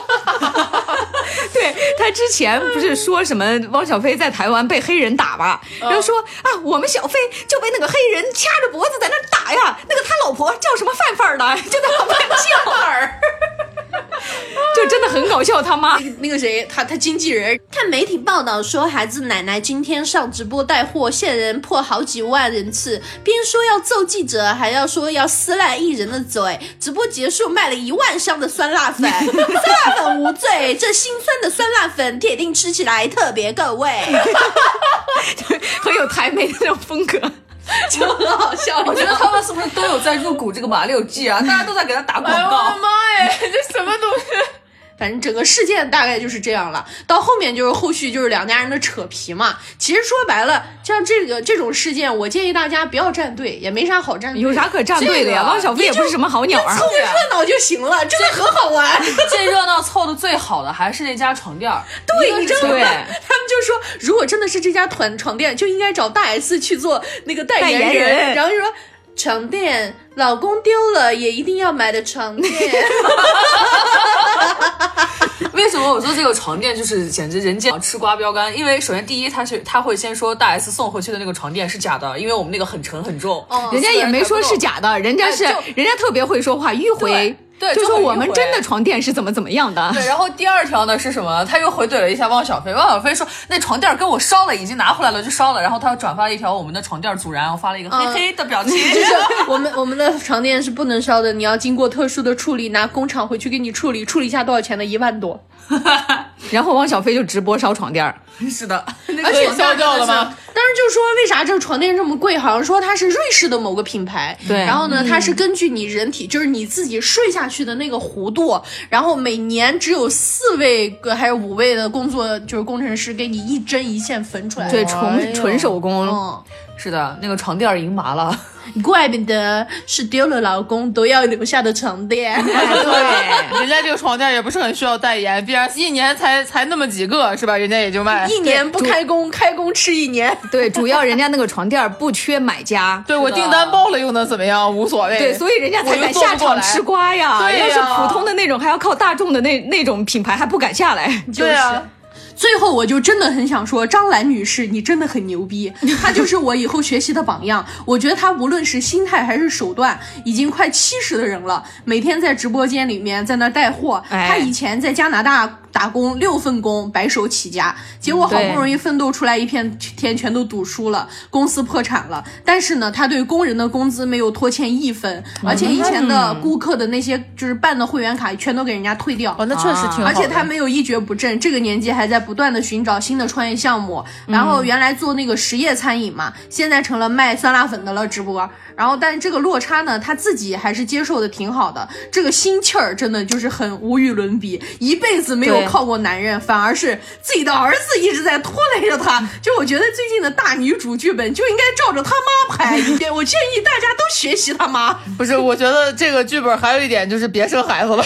对他之前不是说什么汪小菲在台湾被黑人打吧？然后说啊，我们小菲就被那个黑人掐着脖子在那打呀。那个他老婆叫什么范范的，就在旁边叫儿。就真的很搞笑，他妈那个谁，他他经纪人看媒体报道说，孩子奶奶今天上直播带货，线人破好几万人次，边说要揍记者，还要说要撕烂艺人的嘴。直播结束卖了一万箱的酸辣粉，酸辣粉无罪，这心酸的酸辣粉铁定吃起来特别够味，很有台媒的那种风格。就很好笑，我觉得他们是不是都有在入股这个马六记啊？大家都在给他打广告。我的妈耶，这什么东西？反正整个事件大概就是这样了，到后面就是后续就是两家人的扯皮嘛。其实说白了，像这个这种事件，我建议大家不要站队，也没啥好站队。有啥可站队的呀？汪小菲也不是什么好鸟啊，凑个热闹就行了，真的很好玩。这热闹凑的最好的还是那家床垫。对，你知道吗？他们就说，如果真的是这家团床垫，就应该找大 S 去做那个代言人，然后就说。床垫，老公丢了也一定要买的床垫。为什么我说这个床垫就是简直人间吃瓜标杆？因为首先第一，他是他会先说大 S 送回去的那个床垫是假的，因为我们那个很沉很重。人家也没说是假的，人家是人家特别会说话，迂回。对，就说我们真的床垫是怎么怎么样的。对，然后第二条呢是什么？他又回怼了一下汪小菲。汪小菲说那床垫跟我烧了，已经拿回来了就烧了。然后他又转发了一条我们的床垫阻燃，我发了一个嘿嘿的表情。就是 我们我们的床垫是不能烧的，你要经过特殊的处理，拿工厂回去给你处理，处理一下多少钱呢？一万多。然后汪小菲就直播烧床垫儿 是的，而且烧掉了吗？当时就说为啥这个床垫这么贵？好像说它是瑞士的某个品牌。对，然后呢，它是根据你人体，就是你自己睡下去的那个弧度，然后每年只有四位还是五位的工作就是工程师给你一针一线缝出来，对，纯纯手工。是的，那个床垫儿赢麻了。怪不得是丢了老公都要留下的床垫。对，人家这个床垫也不是很需要代言，毕竟一年才才那么几个，是吧？人家也就卖一年不开工，开工吃一年。对，主要人家那个床垫不缺买家。对我订单爆了又能怎么样？无所谓。对，所以人家才敢下场吃瓜呀。对呀，要是普通的那种，还要靠大众的那那种品牌，还不敢下来。对啊。最后，我就真的很想说，张兰女士，你真的很牛逼，她就是我以后学习的榜样。我觉得她无论是心态还是手段，已经快七十的人了，每天在直播间里面在那带货。她以前在加拿大。打工六份工，白手起家，结果好不容易奋斗出来一片天，全都赌输了，公司破产了。但是呢，他对工人的工资没有拖欠一分，而且以前的顾客的那些就是办的会员卡全都给人家退掉。哦，那确实挺好。而且他没有一蹶不振，这个年纪还在不断的寻找新的创业项目。然后原来做那个实业餐饮嘛，现在成了卖酸辣粉的了，直播。然后，但是这个落差呢，他自己还是接受的挺好的。这个心气儿真的就是很无与伦比，一辈子没有靠过男人，反而是自己的儿子一直在拖累着他。就我觉得最近的大女主剧本就应该照着他妈拍一遍。我建议大家都学习他妈。不是，我觉得这个剧本还有一点就是别生孩子了。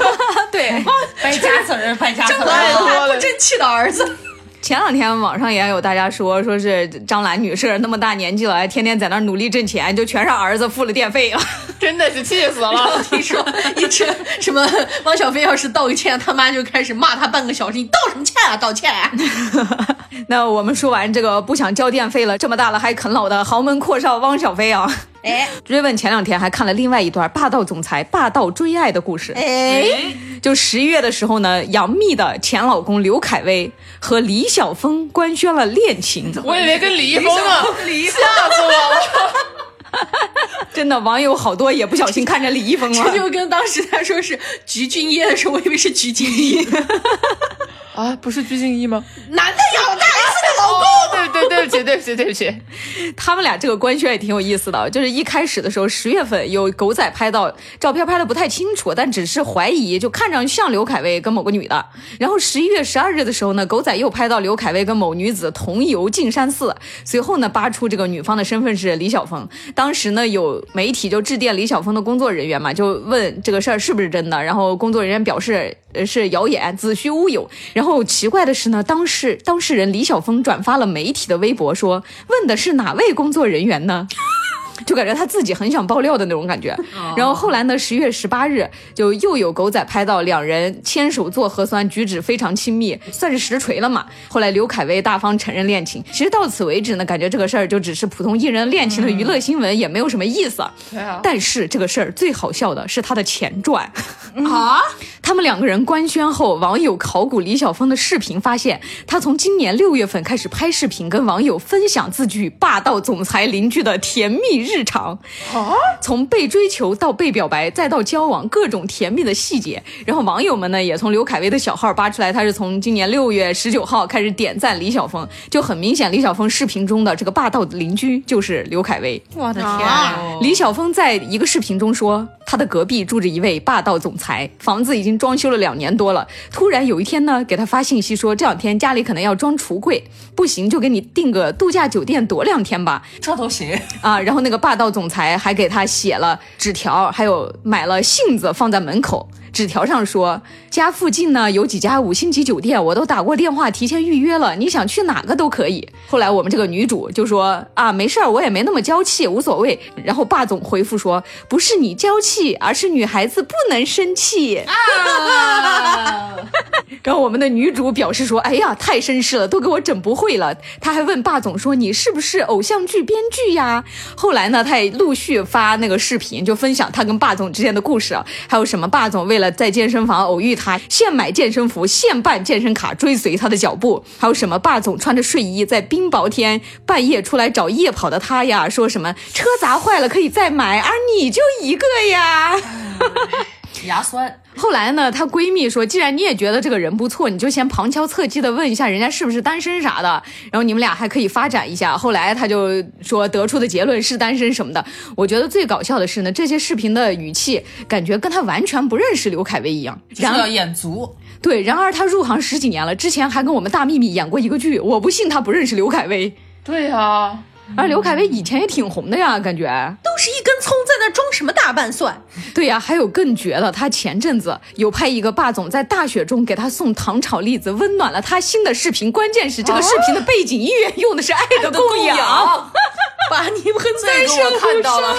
对，败家子儿，败家子儿，不争气的儿子。前两天网上也有大家说，说是张兰女士那么大年纪了，还天天在那努力挣钱，就全让儿子付了电费了，真的是气死了。听说一直什么汪小菲要是道个歉，他妈就开始骂他半个小时，你道什么歉啊？道歉。那我们说完这个不想交电费了，这么大了还啃老的豪门阔少汪小菲啊。哎，追问前两天还看了另外一段霸道总裁霸道追爱的故事。哎，就十一月的时候呢，杨幂的前老公刘恺威和李晓峰官宣了恋情。我以为跟李易峰呢，吓死我了！真的，网友好多也不小心看着李易峰了。这就跟当时他说是鞠婧祎的时候，我以为是鞠婧祎。啊，不是鞠婧祎吗？男的养大 S 的老公，对对对不起对不起对不起，他们俩这个官宣也挺有意思的，就是一开始的时候十月份有狗仔拍到照片拍的不太清楚，但只是怀疑，就看上去像刘恺威跟某个女的。然后十一月十二日的时候呢，狗仔又拍到刘恺威跟某女子同游径山寺，随后呢扒出这个女方的身份是李晓峰。当时呢有媒体就致电李晓峰的工作人员嘛，就问这个事儿是不是真的，然后工作人员表示是谣言，子虚乌有。然后奇怪的是呢，当事当事人李晓峰转转发了媒体的微博，说问的是哪位工作人员呢？就感觉他自己很想爆料的那种感觉。然后后来呢，十月十八日就又有狗仔拍到两人牵手做核酸，举止非常亲密，算是实锤了嘛。后来刘恺威大方承认恋情。其实到此为止呢，感觉这个事儿就只是普通艺人恋情的娱乐新闻，也没有什么意思。但是这个事儿最好笑的是他的前传 啊！他们两个人官宣后，网友考古李晓峰的视频，发现他从今年六月份开始拍视频，跟网友分享自居霸道总裁邻居的甜蜜日常。啊！从被追求到被表白，再到交往，各种甜蜜的细节。然后网友们呢，也从刘恺威的小号扒出来，他是从今年六月十九号开始点赞李晓峰，就很明显，李晓峰视频中的这个霸道的邻居就是刘恺威。我的天！李晓峰在一个视频中说，他的隔壁住着一位霸道总裁，房子已经。装修了两年多了，突然有一天呢，给他发信息说这两天家里可能要装橱柜，不行就给你订个度假酒店躲两天吧。这都行啊！然后那个霸道总裁还给他写了纸条，还有买了杏子放在门口。纸条上说，家附近呢有几家五星级酒店，我都打过电话提前预约了，你想去哪个都可以。后来我们这个女主就说啊，没事儿，我也没那么娇气，无所谓。然后霸总回复说，不是你娇气，而是女孩子不能生气啊。然后我们的女主表示说，哎呀，太绅士了，都给我整不会了。她还问霸总说，你是不是偶像剧编剧呀？后来呢，她也陆续发那个视频，就分享她跟霸总之间的故事，还有什么霸总为了。在健身房偶遇他，现买健身服，现办健身卡，追随他的脚步。还有什么霸总穿着睡衣在冰雹天半夜出来找夜跑的他呀？说什么车砸坏了可以再买，而你就一个呀。牙酸。后来呢，她闺蜜说，既然你也觉得这个人不错，你就先旁敲侧击的问一下人家是不是单身啥的，然后你们俩还可以发展一下。后来她就说得出的结论是单身什么的。我觉得最搞笑的是呢，这些视频的语气感觉跟她完全不认识刘恺威一样，然后要演足。对，然而她入行十几年了，之前还跟我们大幂幂演过一个剧，我不信她不认识刘恺威。对呀。而刘恺威以前也挺红的呀，感觉都是一根葱，在那装什么大瓣蒜？对呀，还有更绝的，他前阵子有拍一个霸总在大雪中给他送糖炒栗子，温暖了他心的视频。关键是这个视频的背景音乐用的是《爱的供养》，把你们在这个我看到了。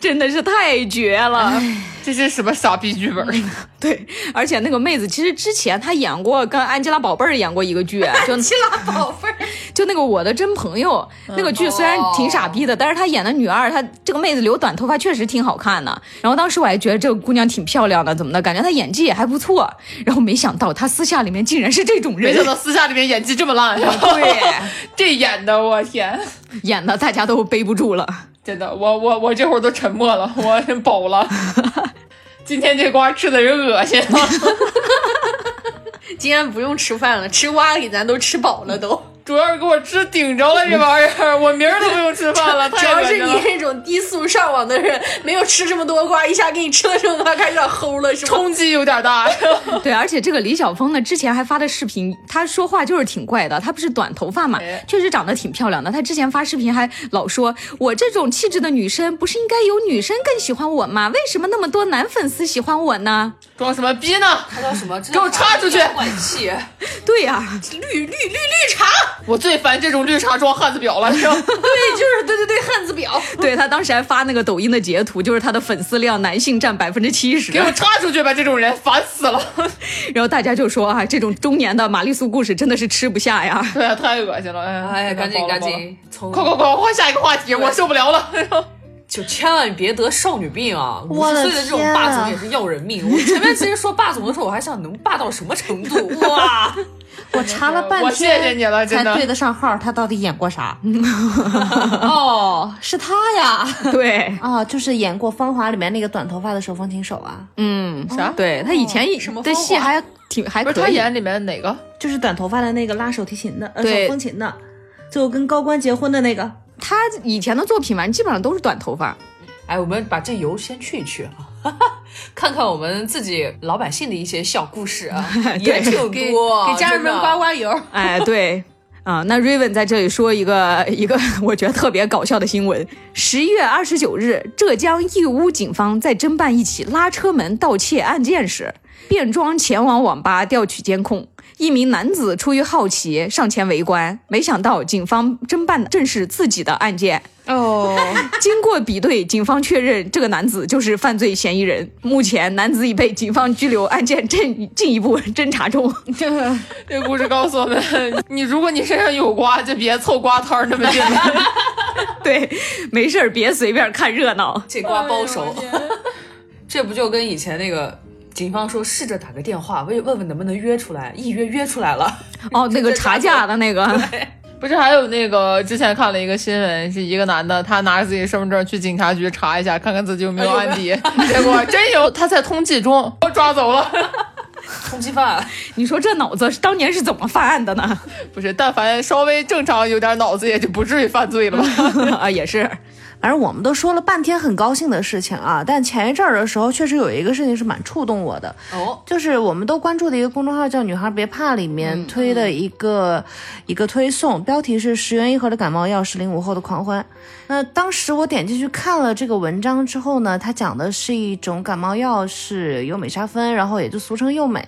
真的是太绝了，这是什么傻逼剧本？对，而且那个妹子其实之前她演过跟安吉拉宝贝儿演过一个剧，就安吉拉宝贝儿，就那个我的真朋友那个剧虽然挺傻逼的，但是她演的女二，她这个妹子留短头发确实挺好看的。然后当时我还觉得这个姑娘挺漂亮的，怎么的？感觉她演技也还不错。然后没想到她私下里面竟然是这种人，没想到私下里面演技这么烂。对，这演的我天，演的大家都背不住了。真的，我我我这会儿都沉默了，我 饱了。今天这瓜吃的人恶心。今天不用吃饭了，吃瓜给咱都吃饱了都。主要是给我吃顶着了这玩意儿，我明儿都不用吃饭了。主要是你那种低速上网的人，没有吃这么多瓜，一下给你吃了这么多，开始有点齁了，是吧？冲击有点大。对，而且这个李晓峰呢，之前还发的视频，他说话就是挺怪的。他不是短头发嘛，确实长得挺漂亮的。他之前发视频还老说，我这种气质的女生，不是应该有女生更喜欢我吗？为什么那么多男粉丝喜欢我呢？装什么逼呢？他叫什么？给我插出去！管气。对呀，绿绿绿绿茶。我最烦这种绿茶装汉子婊了，是吧？对，就是对对对，汉子婊。对他当时还发那个抖音的截图，就是他的粉丝量男性占百分之七十。给我插出去吧，这种人烦死了。然后大家就说啊，这种中年的玛丽苏故事真的是吃不下呀。对啊，太恶心了。哎呀，哎呀，赶紧赶紧，快快快换下一个话题，我受不了了。就千万别得少女病啊！五十岁的这种霸总也是要人命。我前面其实说霸总的时候，我还想能霸到什么程度？哇！我查了半天，我谢谢你了，才对得上号。他到底演过啥？哦，是他呀。对啊，就是演过《芳华》里面那个短头发的手风琴手啊。嗯，啥？对他以前的戏还挺还可以。他演里面哪个？就是短头发的那个拉手提琴的，呃，手风琴的，就跟高官结婚的那个。他以前的作品嘛，基本上都是短头发。哎，我们把这油先去一去啊，看看我们自己老百姓的一些小故事啊，也挺多。给家人们刮刮油。哎，对啊，那 Raven 在这里说一个一个我觉得特别搞笑的新闻：十一月二十九日，浙江义乌警方在侦办一起拉车门盗窃案件时，变装前往网吧调取监控。一名男子出于好奇上前围观，没想到警方侦办的正是自己的案件哦。经过比对，警方确认这个男子就是犯罪嫌疑人。目前，男子已被警方拘留，案件正进一步侦查中。这 这故事告诉我们：你如果你身上有瓜，就别凑瓜摊儿那么近。对，没事儿别随便看热闹，这瓜包熟。这不就跟以前那个？警方说试着打个电话问问问能不能约出来，一约约出来了。哦，那个查价的那个，不是还有那个之前看了一个新闻，是一个男的，他拿着自己身份证去警察局查一下，看看自己有没有案底，结果真有，他在通缉中被抓走了，通缉犯。你说这脑子当年是怎么犯案的呢？不是，但凡稍微正常有点脑子，也就不至于犯罪了吧？啊，也是。反正我们都说了半天很高兴的事情啊，但前一阵儿的时候，确实有一个事情是蛮触动我的。哦，就是我们都关注的一个公众号叫“女孩别怕”里面推的一个一个推送，标题是“十元一盒的感冒药，是零五后的狂欢”。那当时我点进去看了这个文章之后呢，它讲的是一种感冒药，是有美沙芬，然后也就俗称幼美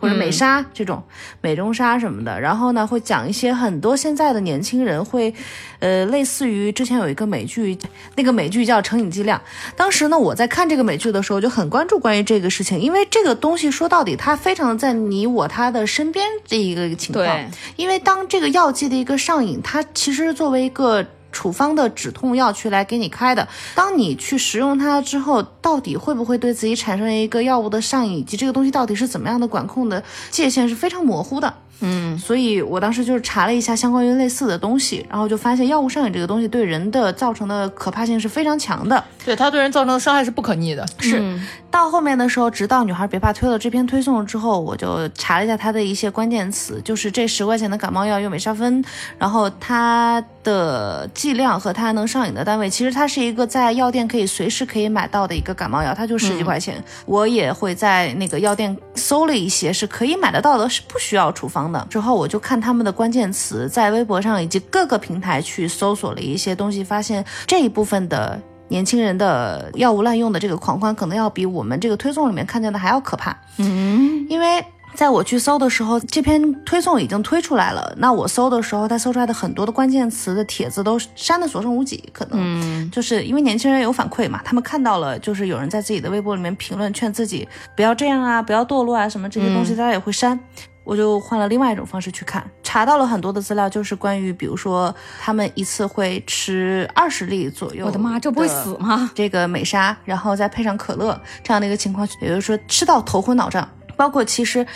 或者美沙这种美中沙什么的，然后呢会讲一些很多现在的年轻人会，呃，类似于之前有一个美剧。那个美剧叫《成瘾剂量》，当时呢，我在看这个美剧的时候就很关注关于这个事情，因为这个东西说到底，它非常的在你我他的身边这一个情况。对，因为当这个药剂的一个上瘾，它其实作为一个处方的止痛药去来给你开的，当你去食用它之后，到底会不会对自己产生一个药物的上瘾，以及这个东西到底是怎么样的管控的界限是非常模糊的。嗯，所以我当时就是查了一下相关于类似的东西，然后就发现药物上瘾这个东西对人的造成的可怕性是非常强的，对它对人造成的伤害是不可逆的。是到后面的时候，直到女孩别怕推了这篇推送之后，我就查了一下它的一些关键词，就是这十块钱的感冒药用美沙芬，然后它的剂量和它能上瘾的单位，其实它是一个在药店可以随时可以买到的一个感冒药，它就十几块钱。我也会在那个药店搜了一些是可以买得到的，是不需要处方。慌的。之后我就看他们的关键词，在微博上以及各个平台去搜索了一些东西，发现这一部分的年轻人的药物滥用的这个狂欢，可能要比我们这个推送里面看见的还要可怕。嗯，因为。在我去搜的时候，这篇推送已经推出来了。那我搜的时候，他搜出来的很多的关键词的帖子都删的所剩无几，可能就是因为年轻人有反馈嘛，他们看到了，就是有人在自己的微博里面评论，劝自己不要这样啊，不要堕落啊，什么这些东西，大家也会删。我就换了另外一种方式去看，查到了很多的资料，就是关于，比如说他们一次会吃二十粒左右，我的妈，这不会死吗？这个美沙，然后再配上可乐这样的一个情况，也就是说吃到头昏脑胀。包括其实，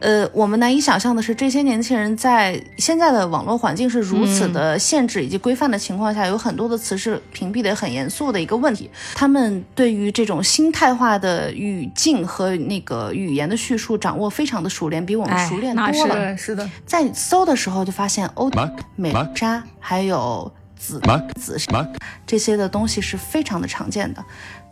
呃，我们难以想象的是，这些年轻人在现在的网络环境是如此的限制以及规范的情况下，有很多的词是屏蔽的很严肃的一个问题。他们对于这种心态化的语境和那个语言的叙述掌握非常的熟练，比我们熟练多了。是的，在搜的时候就发现欧美渣还有紫紫这些的东西是非常的常见的。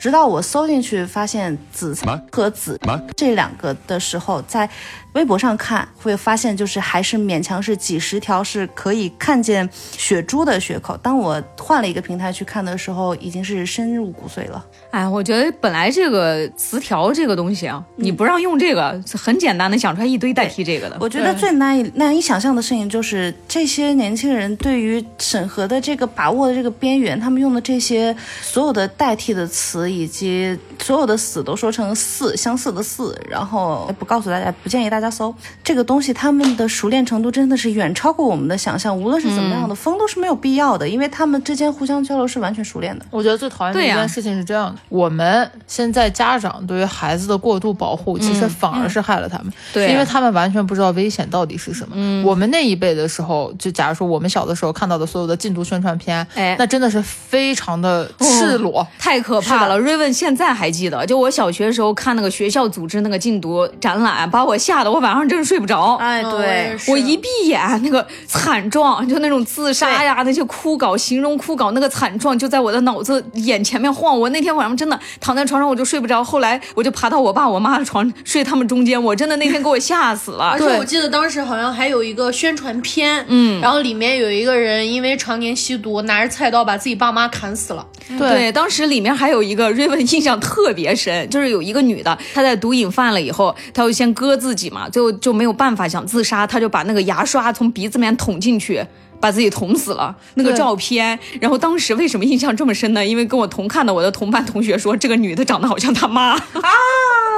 直到我搜进去发现紫和紫这两个的时候，在微博上看会发现，就是还是勉强是几十条是可以看见血珠的血口。当我换了一个平台去看的时候，已经是深入骨髓了。哎，我觉得本来这个词条这个东西啊，你不让用这个，很简单的想出来一堆代替这个的。我觉得最难以难以想象的事情就是这些年轻人对于审核的这个把握的这个边缘，他们用的这些所有的代替的词。以及所有的死都说成似相似的似，然后不告诉大家，不建议大家搜这个东西。他们的熟练程度真的是远超过我们的想象。无论是怎么样的风都是没有必要的，因为他们之间互相交流是完全熟练的。我觉得最讨厌的一件事情是这样的：我们现在家长对于孩子的过度保护，其实反而是害了他们。对，因为他们完全不知道危险到底是什么。嗯，我们那一辈的时候，就假如说我们小的时候看到的所有的禁毒宣传片，哎，那真的是非常的赤裸，太可怕了。瑞文现在还记得，就我小学时候看那个学校组织那个禁毒展览，把我吓得我晚上真是睡不着。哎，对我一闭眼，那个惨状，就那种自杀呀，那些枯槁，形容枯槁那个惨状就在我的脑子眼前面晃。我那天晚上真的躺在床上我就睡不着，后来我就爬到我爸我妈的床睡他们中间，我真的那天给我吓死了。而且我记得当时好像还有一个宣传片，嗯，然后里面有一个人因为常年吸毒，拿着菜刀把自己爸妈砍死了。对，当时里面还有一个瑞文印象特别深，就是有一个女的，她在毒瘾犯了以后，她就先割自己嘛，最后就没有办法想自杀，她就把那个牙刷从鼻子里面捅进去，把自己捅死了。那个照片，然后当时为什么印象这么深呢？因为跟我同看的我的同班同学说，这个女的长得好像她妈 啊。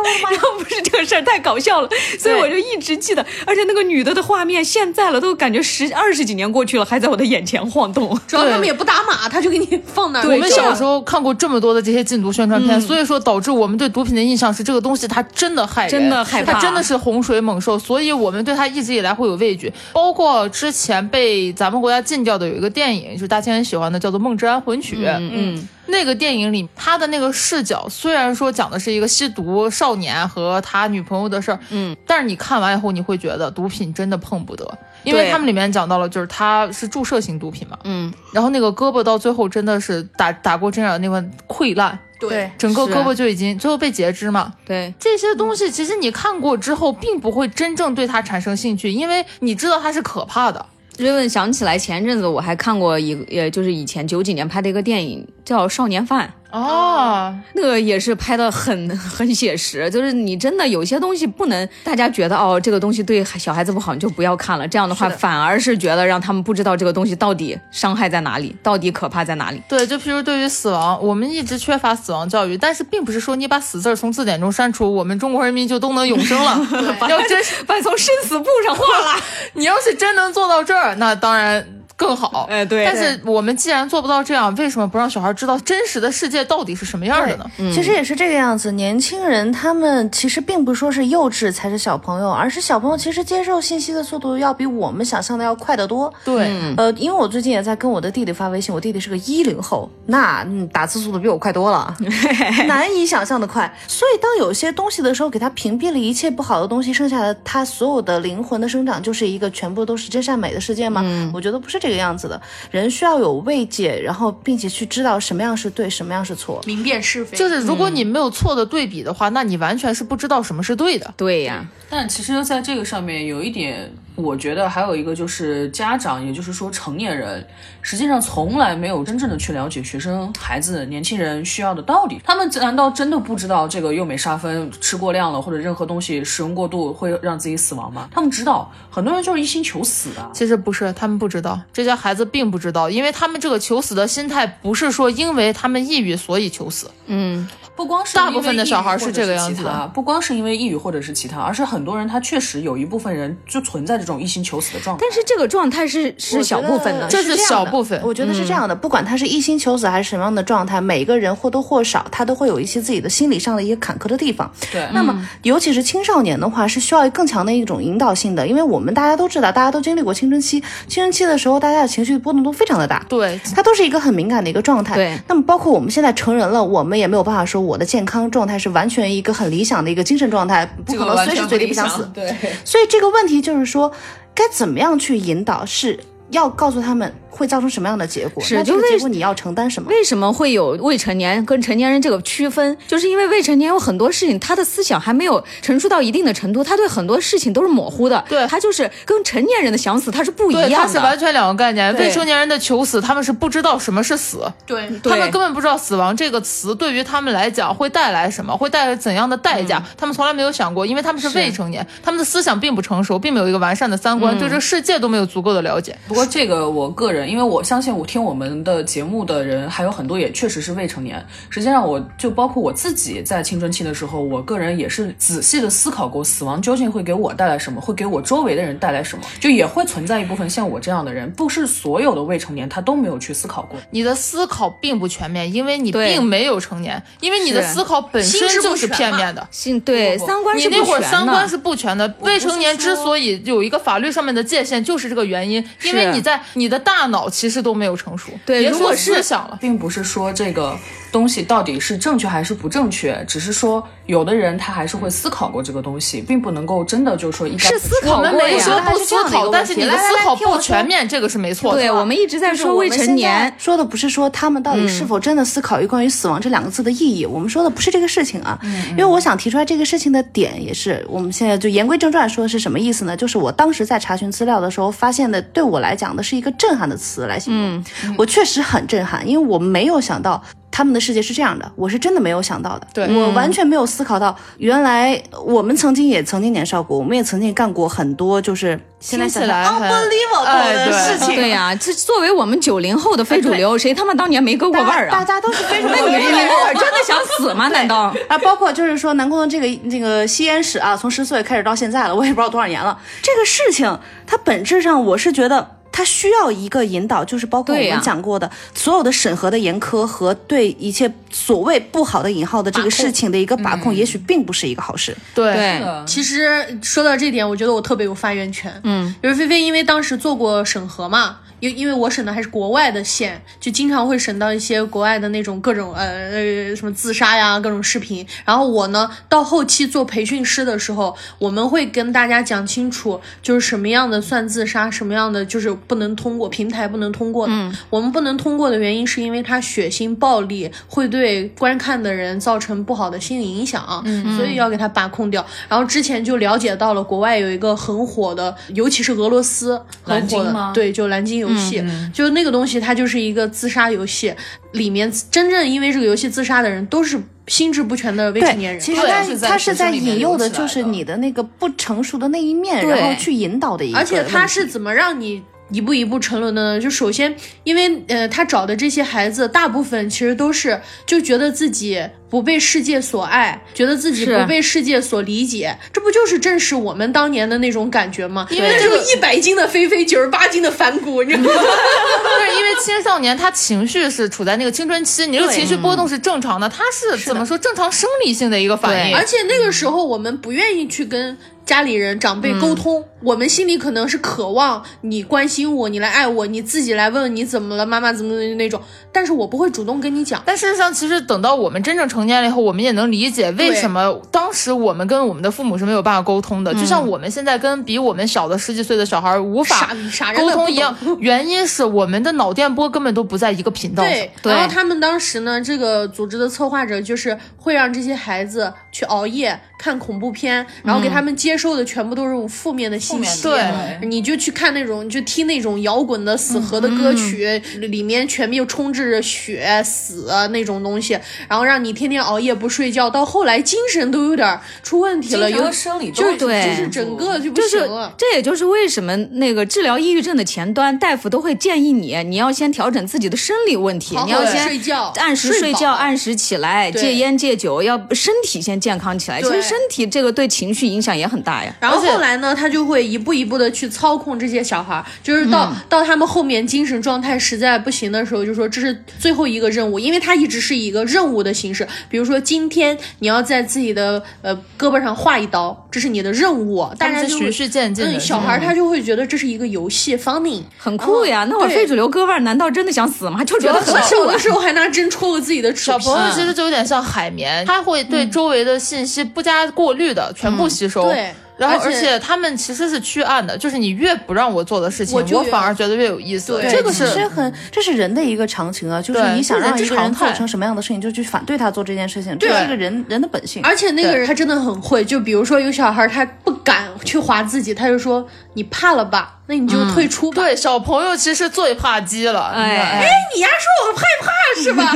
然后不是这个事儿太搞笑了，所以我就一直记得，而且那个女的的画面现在了，都感觉十二十几年过去了，还在我的眼前晃动。主要他们也不打码，他就给你 放那儿。我们小时候看过这么多的这些禁毒宣传片，所以说导致我们对毒品的印象是这个东西它真的害人，真的害怕，它真的是洪水猛兽，所以我们对它一直以来会有畏惧。包括之前被咱们国家禁掉的有一个电影，就是大千很喜欢的，叫做《梦之安魂曲》。嗯。那个电影里，他的那个视角虽然说讲的是一个吸毒少年和他女朋友的事儿，嗯，但是你看完以后，你会觉得毒品真的碰不得，因为他们里面讲到了，就是他是注射型毒品嘛，嗯，然后那个胳膊到最后真的是打打过针眼那块溃烂，对，整个胳膊就已经最后被截肢嘛，对，这些东西其实你看过之后，并不会真正对他产生兴趣，因为你知道它是可怕的。瑞文想起来，前阵子我还看过一个，也就是以前九几年拍的一个电影，叫《少年犯》。哦，那个也是拍的很 很写实，就是你真的有些东西不能大家觉得哦，这个东西对小孩子不好，你就不要看了。这样的话，反而是觉得让他们不知道这个东西到底伤害在哪里，到底可怕在哪里。对，就譬如对于死亡，我们一直缺乏死亡教育，但是并不是说你把死字从字典中删除，我们中国人民就都能永生了。要真把从生死簿上画了，你要是真能做到这儿，那当然。更好，哎，对。但是我们既然做不到这样，为什么不让小孩知道真实的世界到底是什么样的呢？其实也是这个样子。年轻人他们其实并不说是幼稚才是小朋友，而是小朋友其实接受信息的速度要比我们想象的要快得多。对，呃，因为我最近也在跟我的弟弟发微信，我弟弟是个一零后，那打字速度比我快多了，难以想象的快。所以当有些东西的时候，给他屏蔽了一切不好的东西，剩下的他所有的灵魂的生长，就是一个全部都是真善美的世界吗？我觉得不是这个样子的，人需要有慰藉，然后并且去知道什么样是对，什么样是错，明辨是非。就是如果你没有错的对比的话，那你完全是不知道什么是对的。对呀，但其实在这个上面有一点我觉得还有一个就是家长，也就是说成年人，实际上从来没有真正的去了解学生、孩子、年轻人需要的到底。他们难道真的不知道这个幼美沙芬吃过量了，或者任何东西使用过度会让自己死亡吗？他们知道，很多人就是一心求死的。其实不是，他们不知道，这些孩子并不知道，因为他们这个求死的心态不是说因为他们抑郁所以求死。嗯，不光是大部分的小孩是这个样子的，不光是因为抑郁或者是其他，而是很多人他确实有一部分人就存在这种一心求死的状态。但是这个状态是是小部分的，这是小部分。我觉得是这样的，不管他是一心求死还是什么样的状态，每个人或多或少他都会有一些自己的心理上的一些坎坷的地方。对，那么尤其是青少年的话，是需要更强的一种引导性的，因为我们大家都知道，大家都经历过青春期，青春期的时候大家的情绪波动都非常的大，对，他都是一个很敏感的一个状态。对，那么包括我们现在成人了，我们也没有办法说我的健康状态是完全一个很理想的一个精神状态，不可能随时随地不想死。对，所以这个问题就是说，该怎么样去引导，是要告诉他们。会造成什么样的结果？是，就结果你要承担什么？为什么会有未成年跟成年人这个区分？就是因为未成年有很多事情，他的思想还没有成熟到一定的程度，他对很多事情都是模糊的。对，他就是跟成年人的想死他是不一样的，他是完全两个概念。未成年人的求死，他们是不知道什么是死，对他们根本不知道死亡这个词对于他们来讲会带来什么，会带来怎样的代价，他们从来没有想过，因为他们是未成年，他们的思想并不成熟，并没有一个完善的三观，对这个世界都没有足够的了解。不过这个我个人，因为我相信我。听我们的节目的人还有很多，也确实是未成年。实际上，我就包括我自己在青春期的时候，我个人也是仔细的思考过，死亡究竟会给我带来什么，会给我周围的人带来什么，就也会存在一部分像我这样的人。不是所有的未成年他都没有去思考过。你的思考并不全面，因为你并没有成年，因为你的思考本身就是片面的。心对三观，你那会儿三观是不全的。未成年之所以有一个法律上面的界限，就是这个原因，因为你在你的大脑其实都没有。成熟对，如果是想了，并不是说这个东西到底是正确还是不正确，只是说有的人他还是会思考过这个东西，并不能够真的就说一是思考过没说不思考，但是你的思考不全面，这个是没错的。对，我们一直在说未成年，说的不是说他们到底是否真的思考于关于死亡这两个字的意义，我们说的不是这个事情啊。因为我想提出来这个事情的点也是，我们现在就言归正传，说的是什么意思呢？就是我当时在查询资料的时候发现的，对我来讲的是一个震撼的词来形容。我确实很震撼，因为我没有想到他们的世界是这样的，我是真的没有想到的。对我完全没有思考到，原来我们曾经也曾经年少过，我们也曾经干过很多，就是现在想来 unbelievable 的事情。对呀，这作为我们九零后的非主流，谁他妈当年没割过腕儿啊？大家都是非主流。那你这真的想死吗？难道啊？包括就是说南宫的这个这个吸烟史啊，从十岁开始到现在了，我也不知道多少年了。这个事情它本质上，我是觉得。他需要一个引导，就是包括我们讲过的所有的审核的严苛和对一切所谓不好的引号的这个事情的一个把控，也许并不是一个好事。对，其实说到这点，我觉得我特别有发言权。嗯，就是菲菲，因为当时做过审核嘛。因因为我审的还是国外的线，就经常会审到一些国外的那种各种呃呃什么自杀呀各种视频。然后我呢到后期做培训师的时候，我们会跟大家讲清楚，就是什么样的算自杀，什么样的就是不能通过平台不能通过。嗯，我们不能通过的原因是因为它血腥暴力，会对观看的人造成不好的心理影响，嗯，所以要给它把控掉。然后之前就了解到了国外有一个很火的，尤其是俄罗斯很火的，对，就蓝鲸游。游戏就那个东西，它就是一个自杀游戏，里面真正因为这个游戏自杀的人都是心智不全的未成年人。其实他他是在引诱的，就是你的那个不成熟的那一面，然后去引导的一个。而且他是怎么让你？一步一步沉沦的呢？就首先，因为呃，他找的这些孩子，大部分其实都是就觉得自己不被世界所爱，觉得自己不被世界所理解，这不就是正是我们当年的那种感觉吗？因为这个一百斤的菲菲，九十八斤的反骨，你知道吗？对，因为青少年他情绪是处在那个青春期，你这个情绪波动是正常的，他是怎么说正常生理性的一个反应，而且那个时候我们不愿意去跟。家里人、长辈沟通，我们心里可能是渴望你关心我，你来爱我，你自己来问你怎么了，妈妈怎么怎么那种。但是我不会主动跟你讲。但事实上，其实等到我们真正成年了以后，我们也能理解为什么当时我们跟我们的父母是没有办法沟通的。就像我们现在跟比我们小的十几岁的小孩无法沟通一样，原因是我们的脑电波根本都不在一个频道上。对。然后他们当时呢，这个组织的策划者就是会让这些孩子去熬夜看恐怖片，然后给他们接。收的全部都是负面的信息，对你就去看那种就听那种摇滚的死核的歌曲，里面全面充斥着血死啊那种东西，然后让你天天熬夜不睡觉，到后来精神都有点出问题了，有生理就是对就是整个就不就是行了。这也就是为什么那个治疗抑郁症的前端，大夫都会建议你，你要先调整自己的生理问题，好好你要先睡觉按时睡觉，睡按时起来，戒烟戒酒，要身体先健康起来。其实身体这个对情绪影响也很大呀。然后后来呢，他就会一步一步的去操控这些小孩儿，就是到、到他们后面精神状态实在不行的时候，就说这是最后一个任务，因为他一直是以一个任务的形式，比如说今天你要在自己的呃胳膊上划一刀，这是你的任务，大家就循序渐进的嗯，小孩儿他就会觉得这是一个游戏，funny。很酷呀！那会儿对非主流割腕，难道真的想死吗？就觉得很小的时候还拿针戳过自己的小朋友其实就有点像海绵，他会对周围的信息不加过滤的全部吸收。对然后而而且且他们其实是趋暗的，就是你越不让我做的事情，我就反而觉得越有意思。对这个是其实很，这是人的一个常情啊，就是你想让一个人做成什么样的事情，就去反对他做这件事情，这是一个人人的本性。而且那个人他真的很会，就比如说有小孩儿他不敢去划自己，他就说你怕了吧，那你就退出吧。对小朋友其实最怕鸡了。哎哎，你丫说我害怕是吧？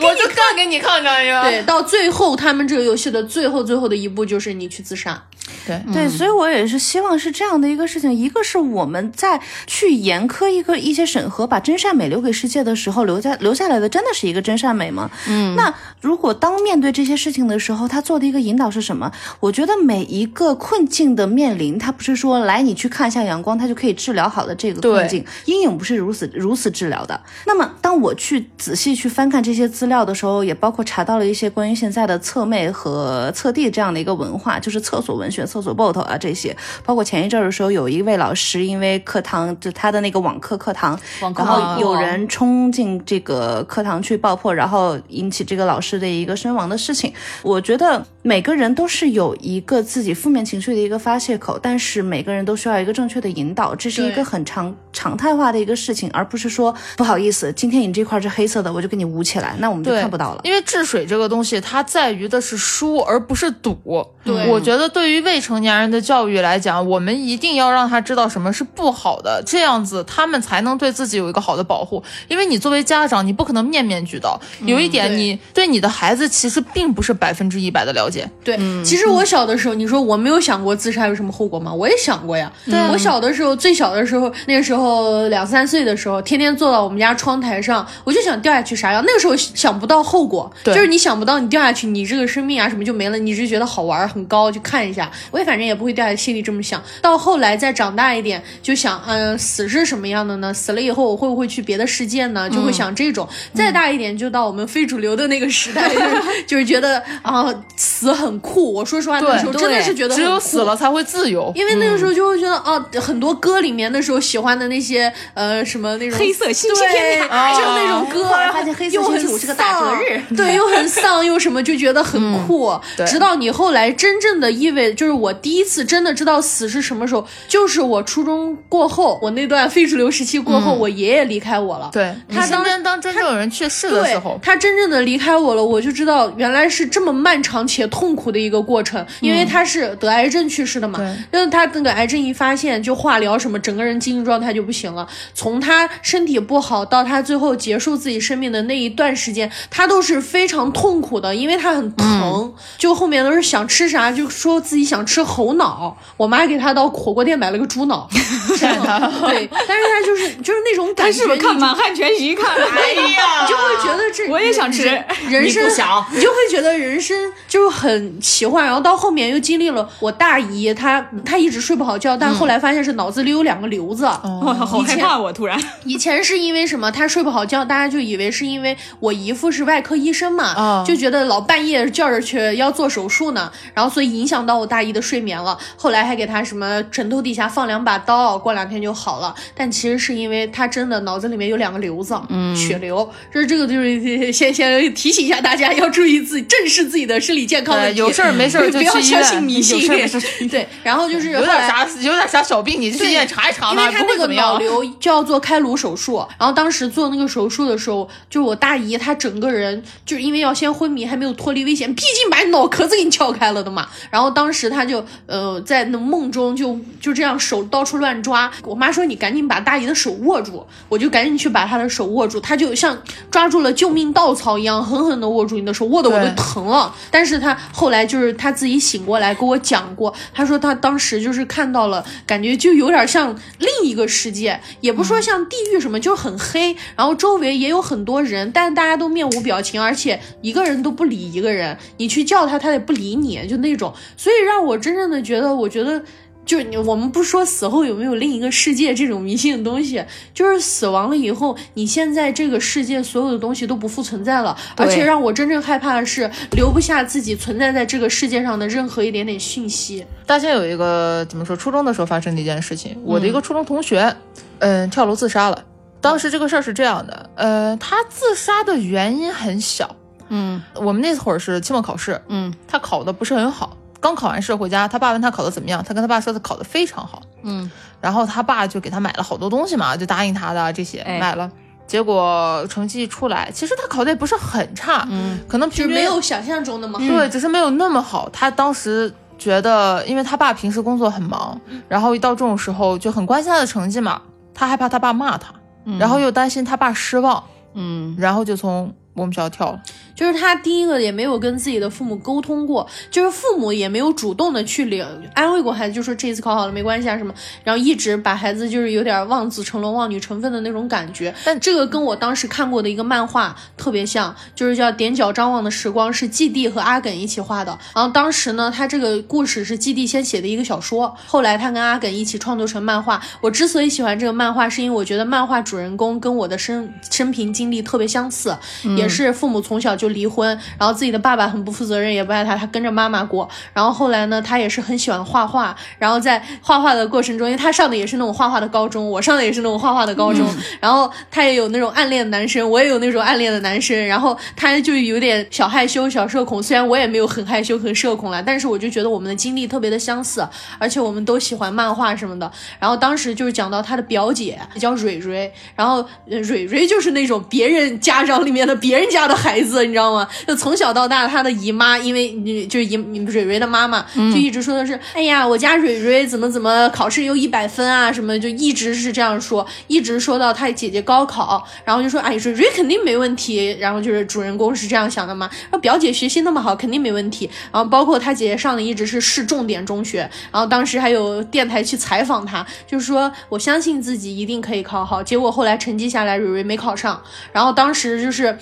我 我就干给你看看呀。对，到最后他们这个游戏的最后最后的一步就是你去自杀。对对，所以我也是希望是这样的一个事情，一个是我们在去严苛一个一些审核，把真善美留给世界的时候，留下留下来的真的是一个真善美吗？嗯，那如果当面对这些事情的时候，他做的一个引导是什么？我觉得每一个困境的面临，他不是说来你去看一下阳光，它就可以治疗好的这个困境，阴影不是如此如此治疗的。那么当我去仔细去翻看这些资料的时候，也包括查到了一些关于现在的侧妹和侧弟这样的一个文化，就是厕所文学、厕所 bot 啊这些。包括前一阵儿的时候，有一位老师因为课堂就他的那个网课课堂，然后有人冲进这个课堂去爆破，然后引起这个老师的一个身亡的事情。我觉得每个人都是有一个自己负面情绪的一个发泄口，但是每个人都需要一个正确的引导，这是一个很常常态化的一个事情，而不是说不好意思，今天你这块是黑色的，我就给你捂起来，那我们就，看不到了。因为治水这个东西，它在于的是疏，而不是堵。对我觉得对于未成年人的教育来讲，我们一定要让他知道什么是不好的，这样子他们才能对自己有一个好的保护。因为你作为家长，你不可能面面俱到。有一点，你对你的孩子其实并不是百分之一百的了解。对，其实我小的时候，你说我没有想过自杀有什么后果吗？我也想过呀。对、我小的时候，最小的时候，那个时候两三岁的时候，天天坐到我们家窗台上，我就想掉下去啥样。那个时候想不到后果，对就是你想不到你掉下去，你这个生命啊什么就没了，你只是觉得好玩很高，去看一下。我也反正也不会掉下心里这么想。到后来再长大一点，就想，嗯，死是什么样的呢？死了以后我会不会去别的世界呢？就会想这种。再大一点，就到我们非主流的那个时代，就是 就是觉得啊，死很酷。我说实话，那个时候真的是觉得只有死了才会自由。因为那个时候就会觉得，哦，很多歌里面那时候喜欢的那些，呃，什么那种黑色星期对，天就是那种歌，发现黑色星期五是个打折日丧 对，又很丧，又什么，就觉得很酷。对直到你后来真正的意味，就是我第一次真的知道死是什么时候，就是我初中过后，我那段非主流时期过后，我爷爷离开我了。对他当边当真正有人去世的时候，他真正的离开我了，我就知道原来是这么漫长且痛苦的一个过程。因为他是得癌症去世的嘛，但是他那个癌症一发现就化疗什么，整个人精神状态就不行了。从他身体不好到他最后结束自己生命的那一段时间，他都是非常痛苦的，因为他很疼。就后面都是想吃啥，就说自己想吃猴脑。我妈给他到火锅店买了个猪脑，对，但是他就是就是那种感觉，他是不是看《你满汉全席》看的？哎呀，你就会觉得这 我也想吃人人生你想你就会觉得人生就很奇幻。然后到后面又经历了我大姨，她她一直睡不好觉，但后来发现是脑子里有两个瘤子。我好害怕，我突然。以前是因为什么？她睡不好觉，大家就以为是因为我姨父是外科医生嘛，就觉得老半夜叫着去要做手术呢，然后所以影响到我大姨的睡眠了。后来还给他什么枕头底下放两把刀，过两天就好了。但其实是因为他真的脑子里面有两个瘤子，血瘤。这这个就是先先提醒一下大家，要注意自己，正视自己的生理健康。康问题。有事儿没事儿就 不要相信。迷信。对，然后就是有点啥有点啥小病，你去医院查一查嘛，因为他那个。脑瘤就要做开颅手术，然后当时做那个手术的时候，就是我大姨她整个人就是因为要先昏迷，还没有脱离危险，毕竟把你脑壳子给你撬开了的嘛。然后当时她就呃在那梦中就就这样手到处乱抓，我妈说你赶紧把大姨的手握住，我就赶紧去把她的手握住，她就像抓住了救命稻草一样，狠狠的握住你的手，握的我都疼了。但是她后来就是她自己醒过来跟我讲过，她说她当时就是看到了，感觉就有点像另一个世界，也不说像地狱什么，就是很黑，然后周围也有很多人，但是大家都面无表情，而且一个人都不理一个人，你去叫他，他也不理你，就那种，所以让我真正的觉得，我觉得。就是你，我们不说死后有没有另一个世界这种迷信的东西，就是死亡了以后，你现在这个世界所有的东西都不复存在了，而且让我真正害怕的是留不下自己存在在这个世界上的任何一点点讯息。大家有一个怎么说，初中的时候发生的一件事情，我的一个初中同学，嗯，跳楼自杀了。当时这个事儿是这样的，呃，他自杀的原因很小，嗯我们那会儿是期末考试，嗯他考的不是很好，刚考完试回家，他爸问他考的怎么样，他跟他爸说他考的非常好，嗯，然后他爸就给他买了好多东西嘛，就答应他的这些、哎买了，结果成绩一出来，其实他考的也不是很差，嗯，可能平时没有想象中那么好。对，只是没有那么好。他当时觉得，因为他爸平时工作很忙，然后一到这种时候就很关心他的成绩嘛，他害怕他爸骂他，然后又担心他爸失望，嗯然后就从我们学校跳了。就是他第一个也没有跟自己的父母沟通过，就是父母也没有主动的去领安慰过孩子，就说这次考好了没关系啊什么，然后一直把孩子就是有点望子成龙、望女成凤的那种感觉。但这个跟我当时看过的一个漫画特别像，就是叫《踮脚张望的时光》，是季帝和阿耿一起画的。然后当时呢，他这个故事是季帝先写的一个小说，后来他跟阿耿一起创作成漫画。我之所以喜欢这个漫画，是因为我觉得漫画主人公跟我的生生平经历特别相似，也是父母从小就离婚，然后自己的爸爸很不负责任，也不爱他，他跟着妈妈过。然后后来呢，他也是很喜欢画画，然后在画画的过程中，因为他上的也是那种画画的高中，我上的也是那种画画的高中，然后他也有那种暗恋的男生，我也有那种暗恋的男生，然后他就有点小害羞、小社恐，虽然我也没有很害羞、很社恐啦，但是我就觉得我们的经历特别的相似，而且我们都喜欢漫画什么的。然后当时就是讲到他的表姐叫蕊蕊，然后呃蕊蕊就是那种别人家长里面的别人家的孩子，你知道吗？就从小到大，他的姨妈因为你就是姨蕊蕊的妈妈，就一直说的是，哎呀，我家蕊蕊怎么怎么考试有一百分啊什么，就一直是这样说，一直说到他姐姐高考，然后就说，哎，蕊蕊肯定没问题，然后就是主人公是这样想的嘛，说表姐学习那么好，肯定没问题，然后包括他姐姐上的一直是市重点中学，然后当时还有电台去采访他，就是说我相信自己一定可以考好，结果后来成绩下来，蕊蕊没考上，然后当时就是。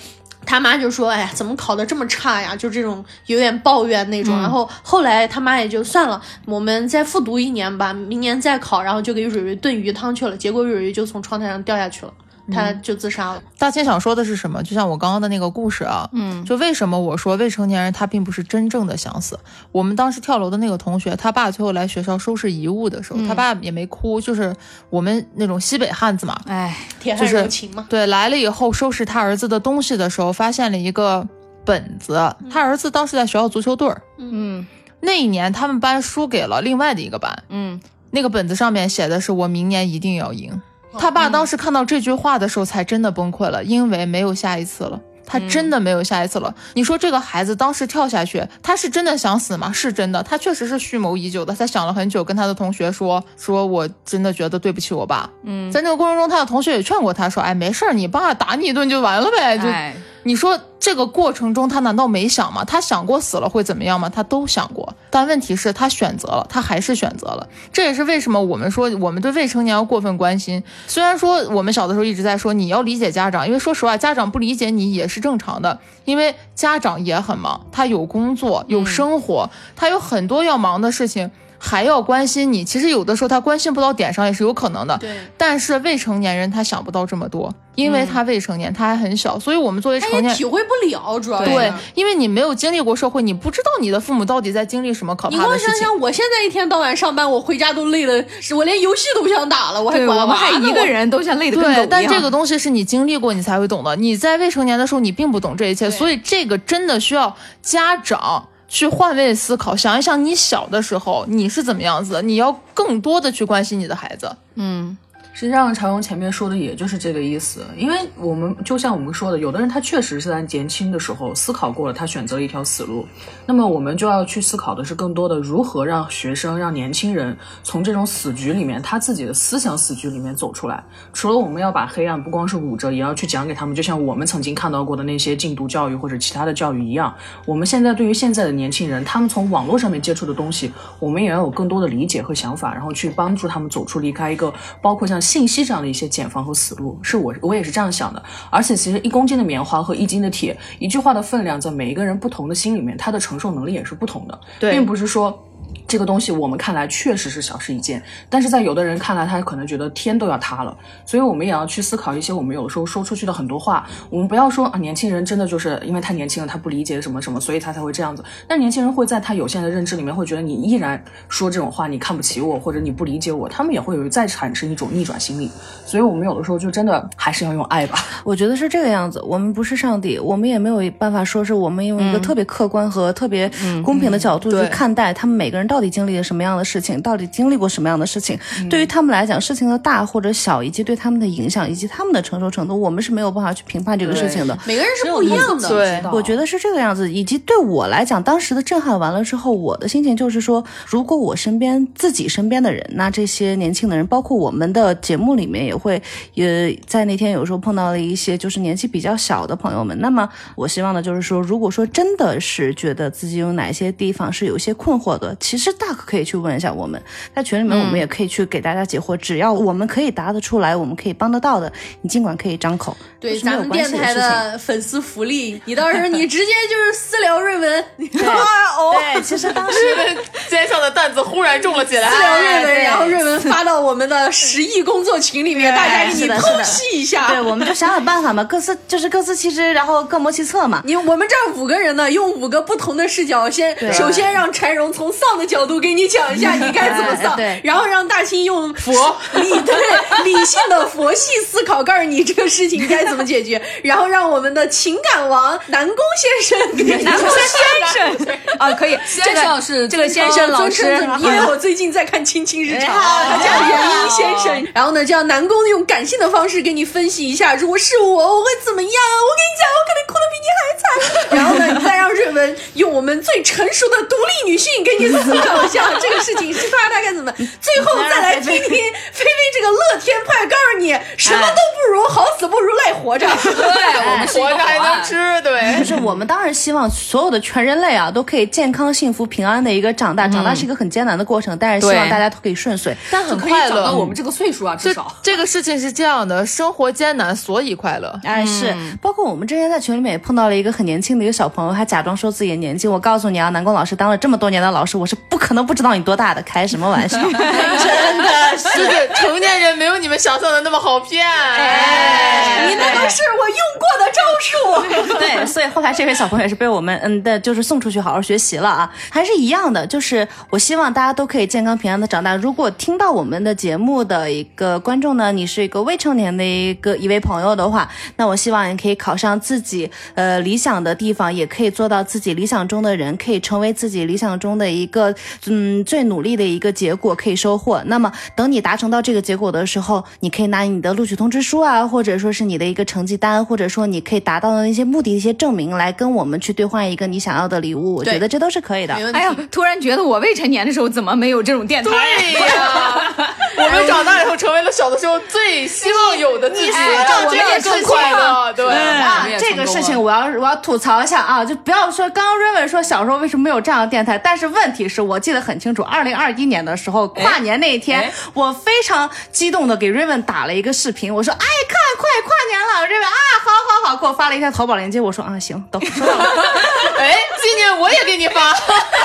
他妈就说：“哎呀，怎么考的这么差呀？就这种有点抱怨那种。然后后来他妈也就算了，我们再复读一年吧，明年再考。然后就给蕊蕊炖鱼汤去了。结果蕊蕊就从窗台上掉下去了，她就自杀了。大千想说的是什么？就像我刚刚的那个故事啊，嗯，就为什么我说未成年人他并不是真正的想死。我们当时跳楼的那个同学，他爸最后来学校收拾遗物的时候，他爸也没哭，就是我们那种西北汉子嘛，哎，铁汉就是柔情嘛，对，来了以后收拾他儿子的东西的时候，发现了一个本子，他儿子当时在学校足球队儿，嗯那一年他们班输给了另外的一个班，嗯，那个本子上面写的是我明年一定要赢。他爸当时看到这句话的时候，才真的崩溃了，因为没有下一次了。他真的没有下一次了。你说这个孩子当时跳下去，他是真的想死吗？是真的，他确实是蓄谋已久的。他想了很久，跟他的同学说：“说我真的觉得对不起我爸。”嗯，在那个过程中，他的同学也劝过他说：“哎，没事儿，你爸打你一顿就完了呗。”就哎，你说这个过程中，他难道没想吗？他想过死了会怎么样吗？他都想过，但问题是，他选择了，他还是选择了。这也是为什么我们说我们对未成年要过分关心。虽然说我们小的时候一直在说你要理解家长，因为说实话，家长不理解你也是正常的，因为家长也很忙，他有工作，有生活，他有很多要忙的事情。还要关心你，其实有的时候他关心不到点上也是有可能的。对，但是未成年人他想不到这么多，因为他未成年，他还很小，所以我们作为成年也体会不了，主要是对，因为你没有经历过社会，你不知道你的父母到底在经历什么可怕的事情。想想，我现在一天到晚上班，我回家都累的，我连游戏都不想打了，我还对，管我们还娃呢一个人都像累的对，但这个东西是你经历过，你才会懂的。你在未成年的时候，你并不懂这一切，所以这个真的需要家长去换位思考，想一想你小的时候你是怎么样子，你要更多的去关心你的孩子。嗯。实际上，常荣前面说的也就是这个意思，因为我们就像我们说的，有的人他确实是在年轻的时候思考过了，他选择了一条死路。那么我们就要去思考的是，更多的如何让学生、让年轻人从这种死局里面，他自己的思想死局里面走出来。除了我们要把黑暗不光是捂着，也要去讲给他们，就像我们曾经看到过的那些禁毒教育或者其他的教育一样。我们现在对于现在的年轻人，他们从网络上面接触的东西，我们也要有更多的理解和想法，然后去帮助他们走出离开一个包括像。信息这样的一些茧房和死路，是我我也是这样想的。而且，其实一公斤的棉花和一斤的铁，一句话的分量，在每一个人不同的心里面，他的承受能力也是不同的，并不是说。这个东西我们看来确实是小事一件，但是在有的人看来，他可能觉得天都要塌了。所以，我们也要去思考一些我们有的时候说出去的很多话。我们不要说啊，年轻人真的就是因为太年轻了，他不理解什么什么，所以他才会这样子。但年轻人会在他有限的认知里面，会觉得你依然说这种话，你看不起我，或者你不理解我，他们也会有再产生一种逆转心理。所以，我们有的时候就真的还是要用爱吧。我觉得是这个样子。我们不是上帝，我们也没有办法说是我们用一个特别客观和特别公平的角度去看待他们每个人到底经历了什么样的。事情到底经历过什么样的事情？对于他们来讲，事情的大或者小，以及对他们的影响，以及他们的承受程度，我们是没有办法去评判这个事情的。每个人是不一样的。对，我觉得是这个样子。以及对我来讲，当时的震撼完了之后，我的心情就是说，如果我身边自己身边的人，那这些年轻的人，包括我们的节目里面也会，也在那天有时候碰到了一些就是年纪比较小的朋友们。那么我希望的就是说，如果说真的是觉得自己有哪些地方是有些困惑的，其实大可可以去问。一下我们，在群里面我们也可以去给大家解惑，只要我们可以答得出来，我们可以帮得到的，你尽管可以张口。对，咱们电台的粉丝福利，你到时候你直接就是私聊瑞文。对，其实当时 肩上的担子忽然重了起来。私聊瑞文，然后瑞文发到我们的十亿工作群里面，大家给你剖析一下。对，我们就想想办法嘛，各司就是各司其职，然后各谋其策嘛。你我们这五个人呢，用五个不同的视角，先首先让柴荣从丧的角度给你讲一下你该怎么丧，然后让大清用佛理对理性的佛系思考，告诉你这个事情该。怎么解决？然后让我们的情感王南宫先生，南宫先生 啊，可以，这个是这个先生老师，因为我最近在看《亲亲日常》，他叫元英先生。然后呢，叫南宫用感性的方式给你分析一下，如果是我，我会怎么样？我跟你讲，我可能哭的比你还惨。然后呢，你再让瑞文用我们最成熟的独立女性给你思考一下这个事情是他大概怎么。最后再来听听菲菲这个乐天派，告诉你什么都不如好死不如赖。活着，对，我们活着还能吃，对。就是我们当然希望所有的全人类啊，都可以健康、幸福、平安的一个长大。长大是一个很艰难的过程，但是希望大家都可以顺遂，但很快乐。到我们这个岁数啊，至少这个事情是这样的：生活艰难，所以快乐。哎，是。包括我们之前在群里面也碰到了一个很年轻的一个小朋友，他假装说自己的年纪。我告诉你啊，南宫老师当了这么多年的老师，我是不可能不知道你多大的。开什么玩笑？真的是，成年人没有你们想象的那么好骗。哎，你那。都是我用过的招数，对，所以后来这位小朋友也是被我们嗯的，就是送出去好好学习了啊，还是一样的，就是我希望大家都可以健康平安的长大。如果听到我们的节目的一个观众呢，你是一个未成年的一个一位朋友的话，那我希望你可以考上自己呃理想的地方，也可以做到自己理想中的人，可以成为自己理想中的一个嗯最努力的一个结果，可以收获。那么等你达成到这个结果的时候，你可以拿你的录取通知书啊，或者说是你的一个。成绩单，或者说你可以达到的那些目的、一些证明，来跟我们去兑换一个你想要的礼物，我觉得这都是可以的。哎呀，突然觉得我未成年的时候怎么没有这种电台？对 呀，我们长大以后成为了小的时候最希望有的自己，这也更快乐。对啊，这个事情我要我要吐槽一下啊，就不要说刚刚瑞文说小时候为什么没有这样的电台，但是问题是我记得很清楚，二零二一年的时候跨年那一天，我非常激动的给瑞文打了一个视频，我说哎，看快跨年了。我这边啊，好好好，给我发了一下淘宝链接。我说啊，行，都收到了。哎，今年我也给你发。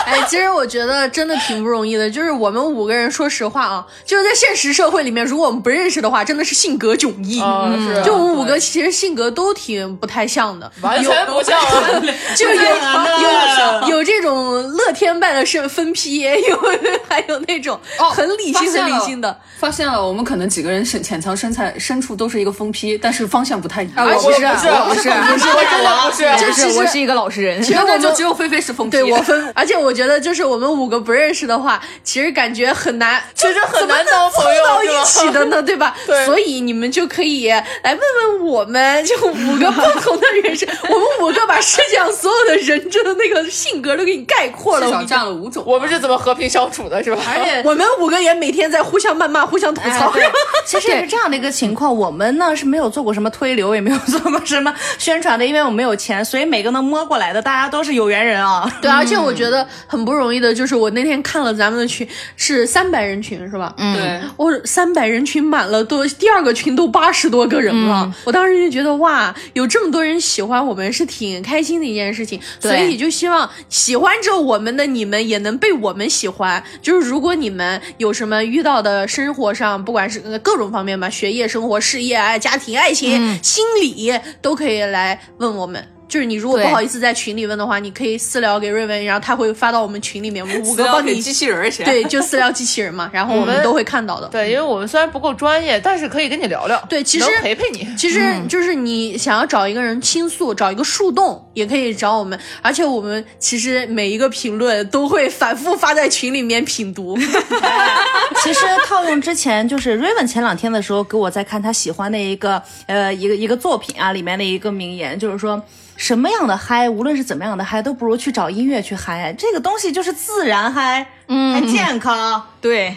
哎，其实我觉得真的挺不容易的，就是我们五个人，说实话啊，就是在现实社会里面，如果我们不认识的话，真的是性格迥异。就我们五个其实性格都挺不太像的，完全不像啊。就有 有有这种乐天派的是分批，有还有那种很理性很理性的。发现了，我们可能几个人深潜藏深在深处都是一个疯批，但是方向不太一样。我不是，我不是，不是，我真的不是。就是，我是一个老实人。真的就只有菲菲是疯批。对我分，而且我觉得就是我们五个不认识的话，其实感觉很难，其实很难当朋友到一起的呢，对吧？对所以你们就可以来问问我们，就五个不同的人生，我们五个把世界上所有的人真的那个性格都给你概括了。至少我跟你讲，占了五种。我们是怎么和平相处的，是吧？而且 我们五个也每天在互相谩骂、互相吐槽。对，其实也是这样的一个情况。我们呢是没有做过什么推流，也没有做过什么宣传的，因为我们没有钱，所以每个能摸过来的，大家都是有缘人啊。对，而且我觉得很不容易的，就是我那天看了咱们的群是三百人群是吧？嗯，对，我三百人群满了，都第二个群都八十多个人了。我当时就觉得哇，有这么多人喜欢我们是挺开心的一件事情，所以就希望喜欢着我们的你们也能被我们喜欢。就是如果你们有什么遇到的生活上，不管是呃各种方面吧，学业、生活、事业、爱、家庭、爱情、心理，都可以来问我们。就是你如果不好意思在群里问的话，你可以私聊给瑞文，然后他会发到我们群里面，我们五个帮你机器人儿钱。对，就私聊机器人嘛，然后我们都会看到的。对，因为我们虽然不够专业，但是可以跟你聊聊。对其实陪陪你。其实就是你想要找一个人倾诉，找一个树洞，也可以找我们。而且我们其实每一个评论都会反复发在群里面品读。其实套用之前，就是 Raven 前两天的时候给我在看他喜欢的一个呃一个一个作品啊，里面的一个名言，就是说什么样的嗨，无论是怎么样的嗨，都不如去找音乐去嗨。这个东西就是自然嗨，嗯，还健康。对，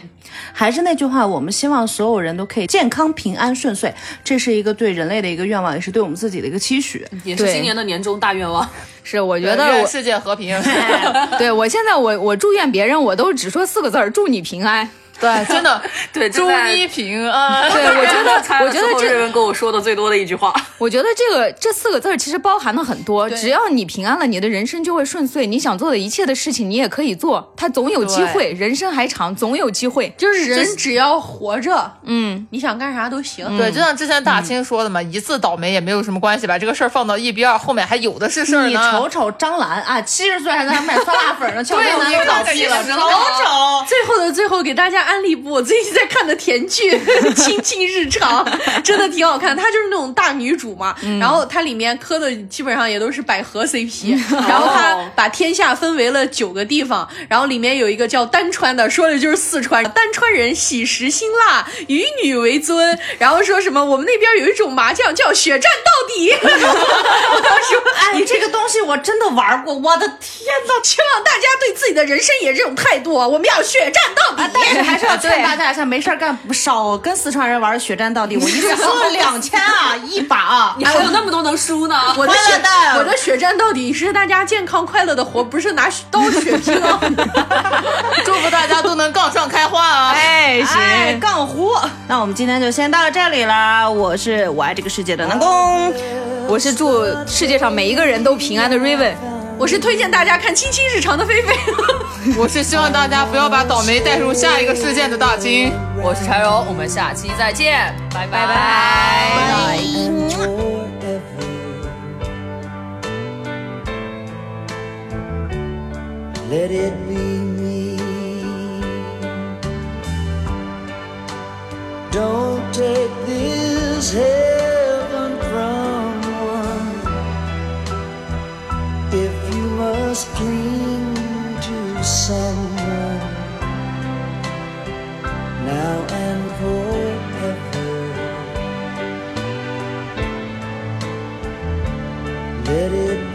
还是那句话，我们希望所有人都可以健康、平安、顺遂，这是一个对人类的一个愿望，也是对我们自己的一个期许。也是今年的年终大愿望。是我觉得我，世界和平。对我现在我我祝愿别人，我都只说四个字儿：祝你平安。对，真的，对，祝你平安。对，我觉得，我觉得这这，人跟我说的最多的一句话。我觉得这个这四个字其实包含了很多。只要你平安了，你的人生就会顺遂，你想做的一切的事情，你也可以做。他总有机会，人生还长，总有机会。就是人只要活着，嗯，你想干啥都行。对，就像之前大清说的嘛，一次倒霉也没有什么关系，把这个事儿放到一边，后面还有的是事儿你。瞅瞅张兰啊，七十岁还在那卖酸辣粉呢，俏对江南又倒闭了，你瞅瞅。最后的最后，给大家安利部我最近在看的甜剧《亲亲日常》，真的挺好看。她就是那种大女主嘛，然后它里面磕的基本上也都是百合 CP，、然后她把天下分为了九个地方，然后里面有一个叫丹川的，说的就是四川丹川人喜食辛辣，以女为尊，然后说什么我们那边有一种麻将叫血战到底，我当时哎，这个东西我真的玩过，我的天呐！希望大家对自己的人生也这种态度，我们要血战到底。但是还是要劝大家一下，没事儿干少跟四川人玩血战到底。我一次输了两千啊，一把啊！你还有那么多能输呢？我 的血我的血战到底是大家健康快乐的活，不是拿刀血拼啊！祝福大家都能杠上开花啊！哎，哎，行，杠胡。那我们今天就先到这里啦。我是我爱这个世界的南宫，我是祝世界上每一个人都平安的 Raven。我是推荐大家看《亲亲日常》的菲菲。我是希望大家不要把倒霉带入下一个事件的大金。我是柴柔，我们下期再见，拜拜拜拜。Let it be me. Don't take this heaven must cling to someone now and forever, let it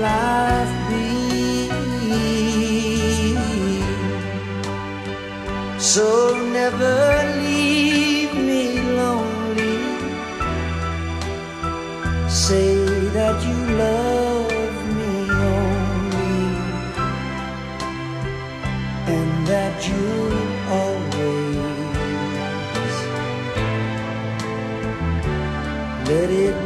life be? So never leave me lonely. Say that you love me only, and that you always let it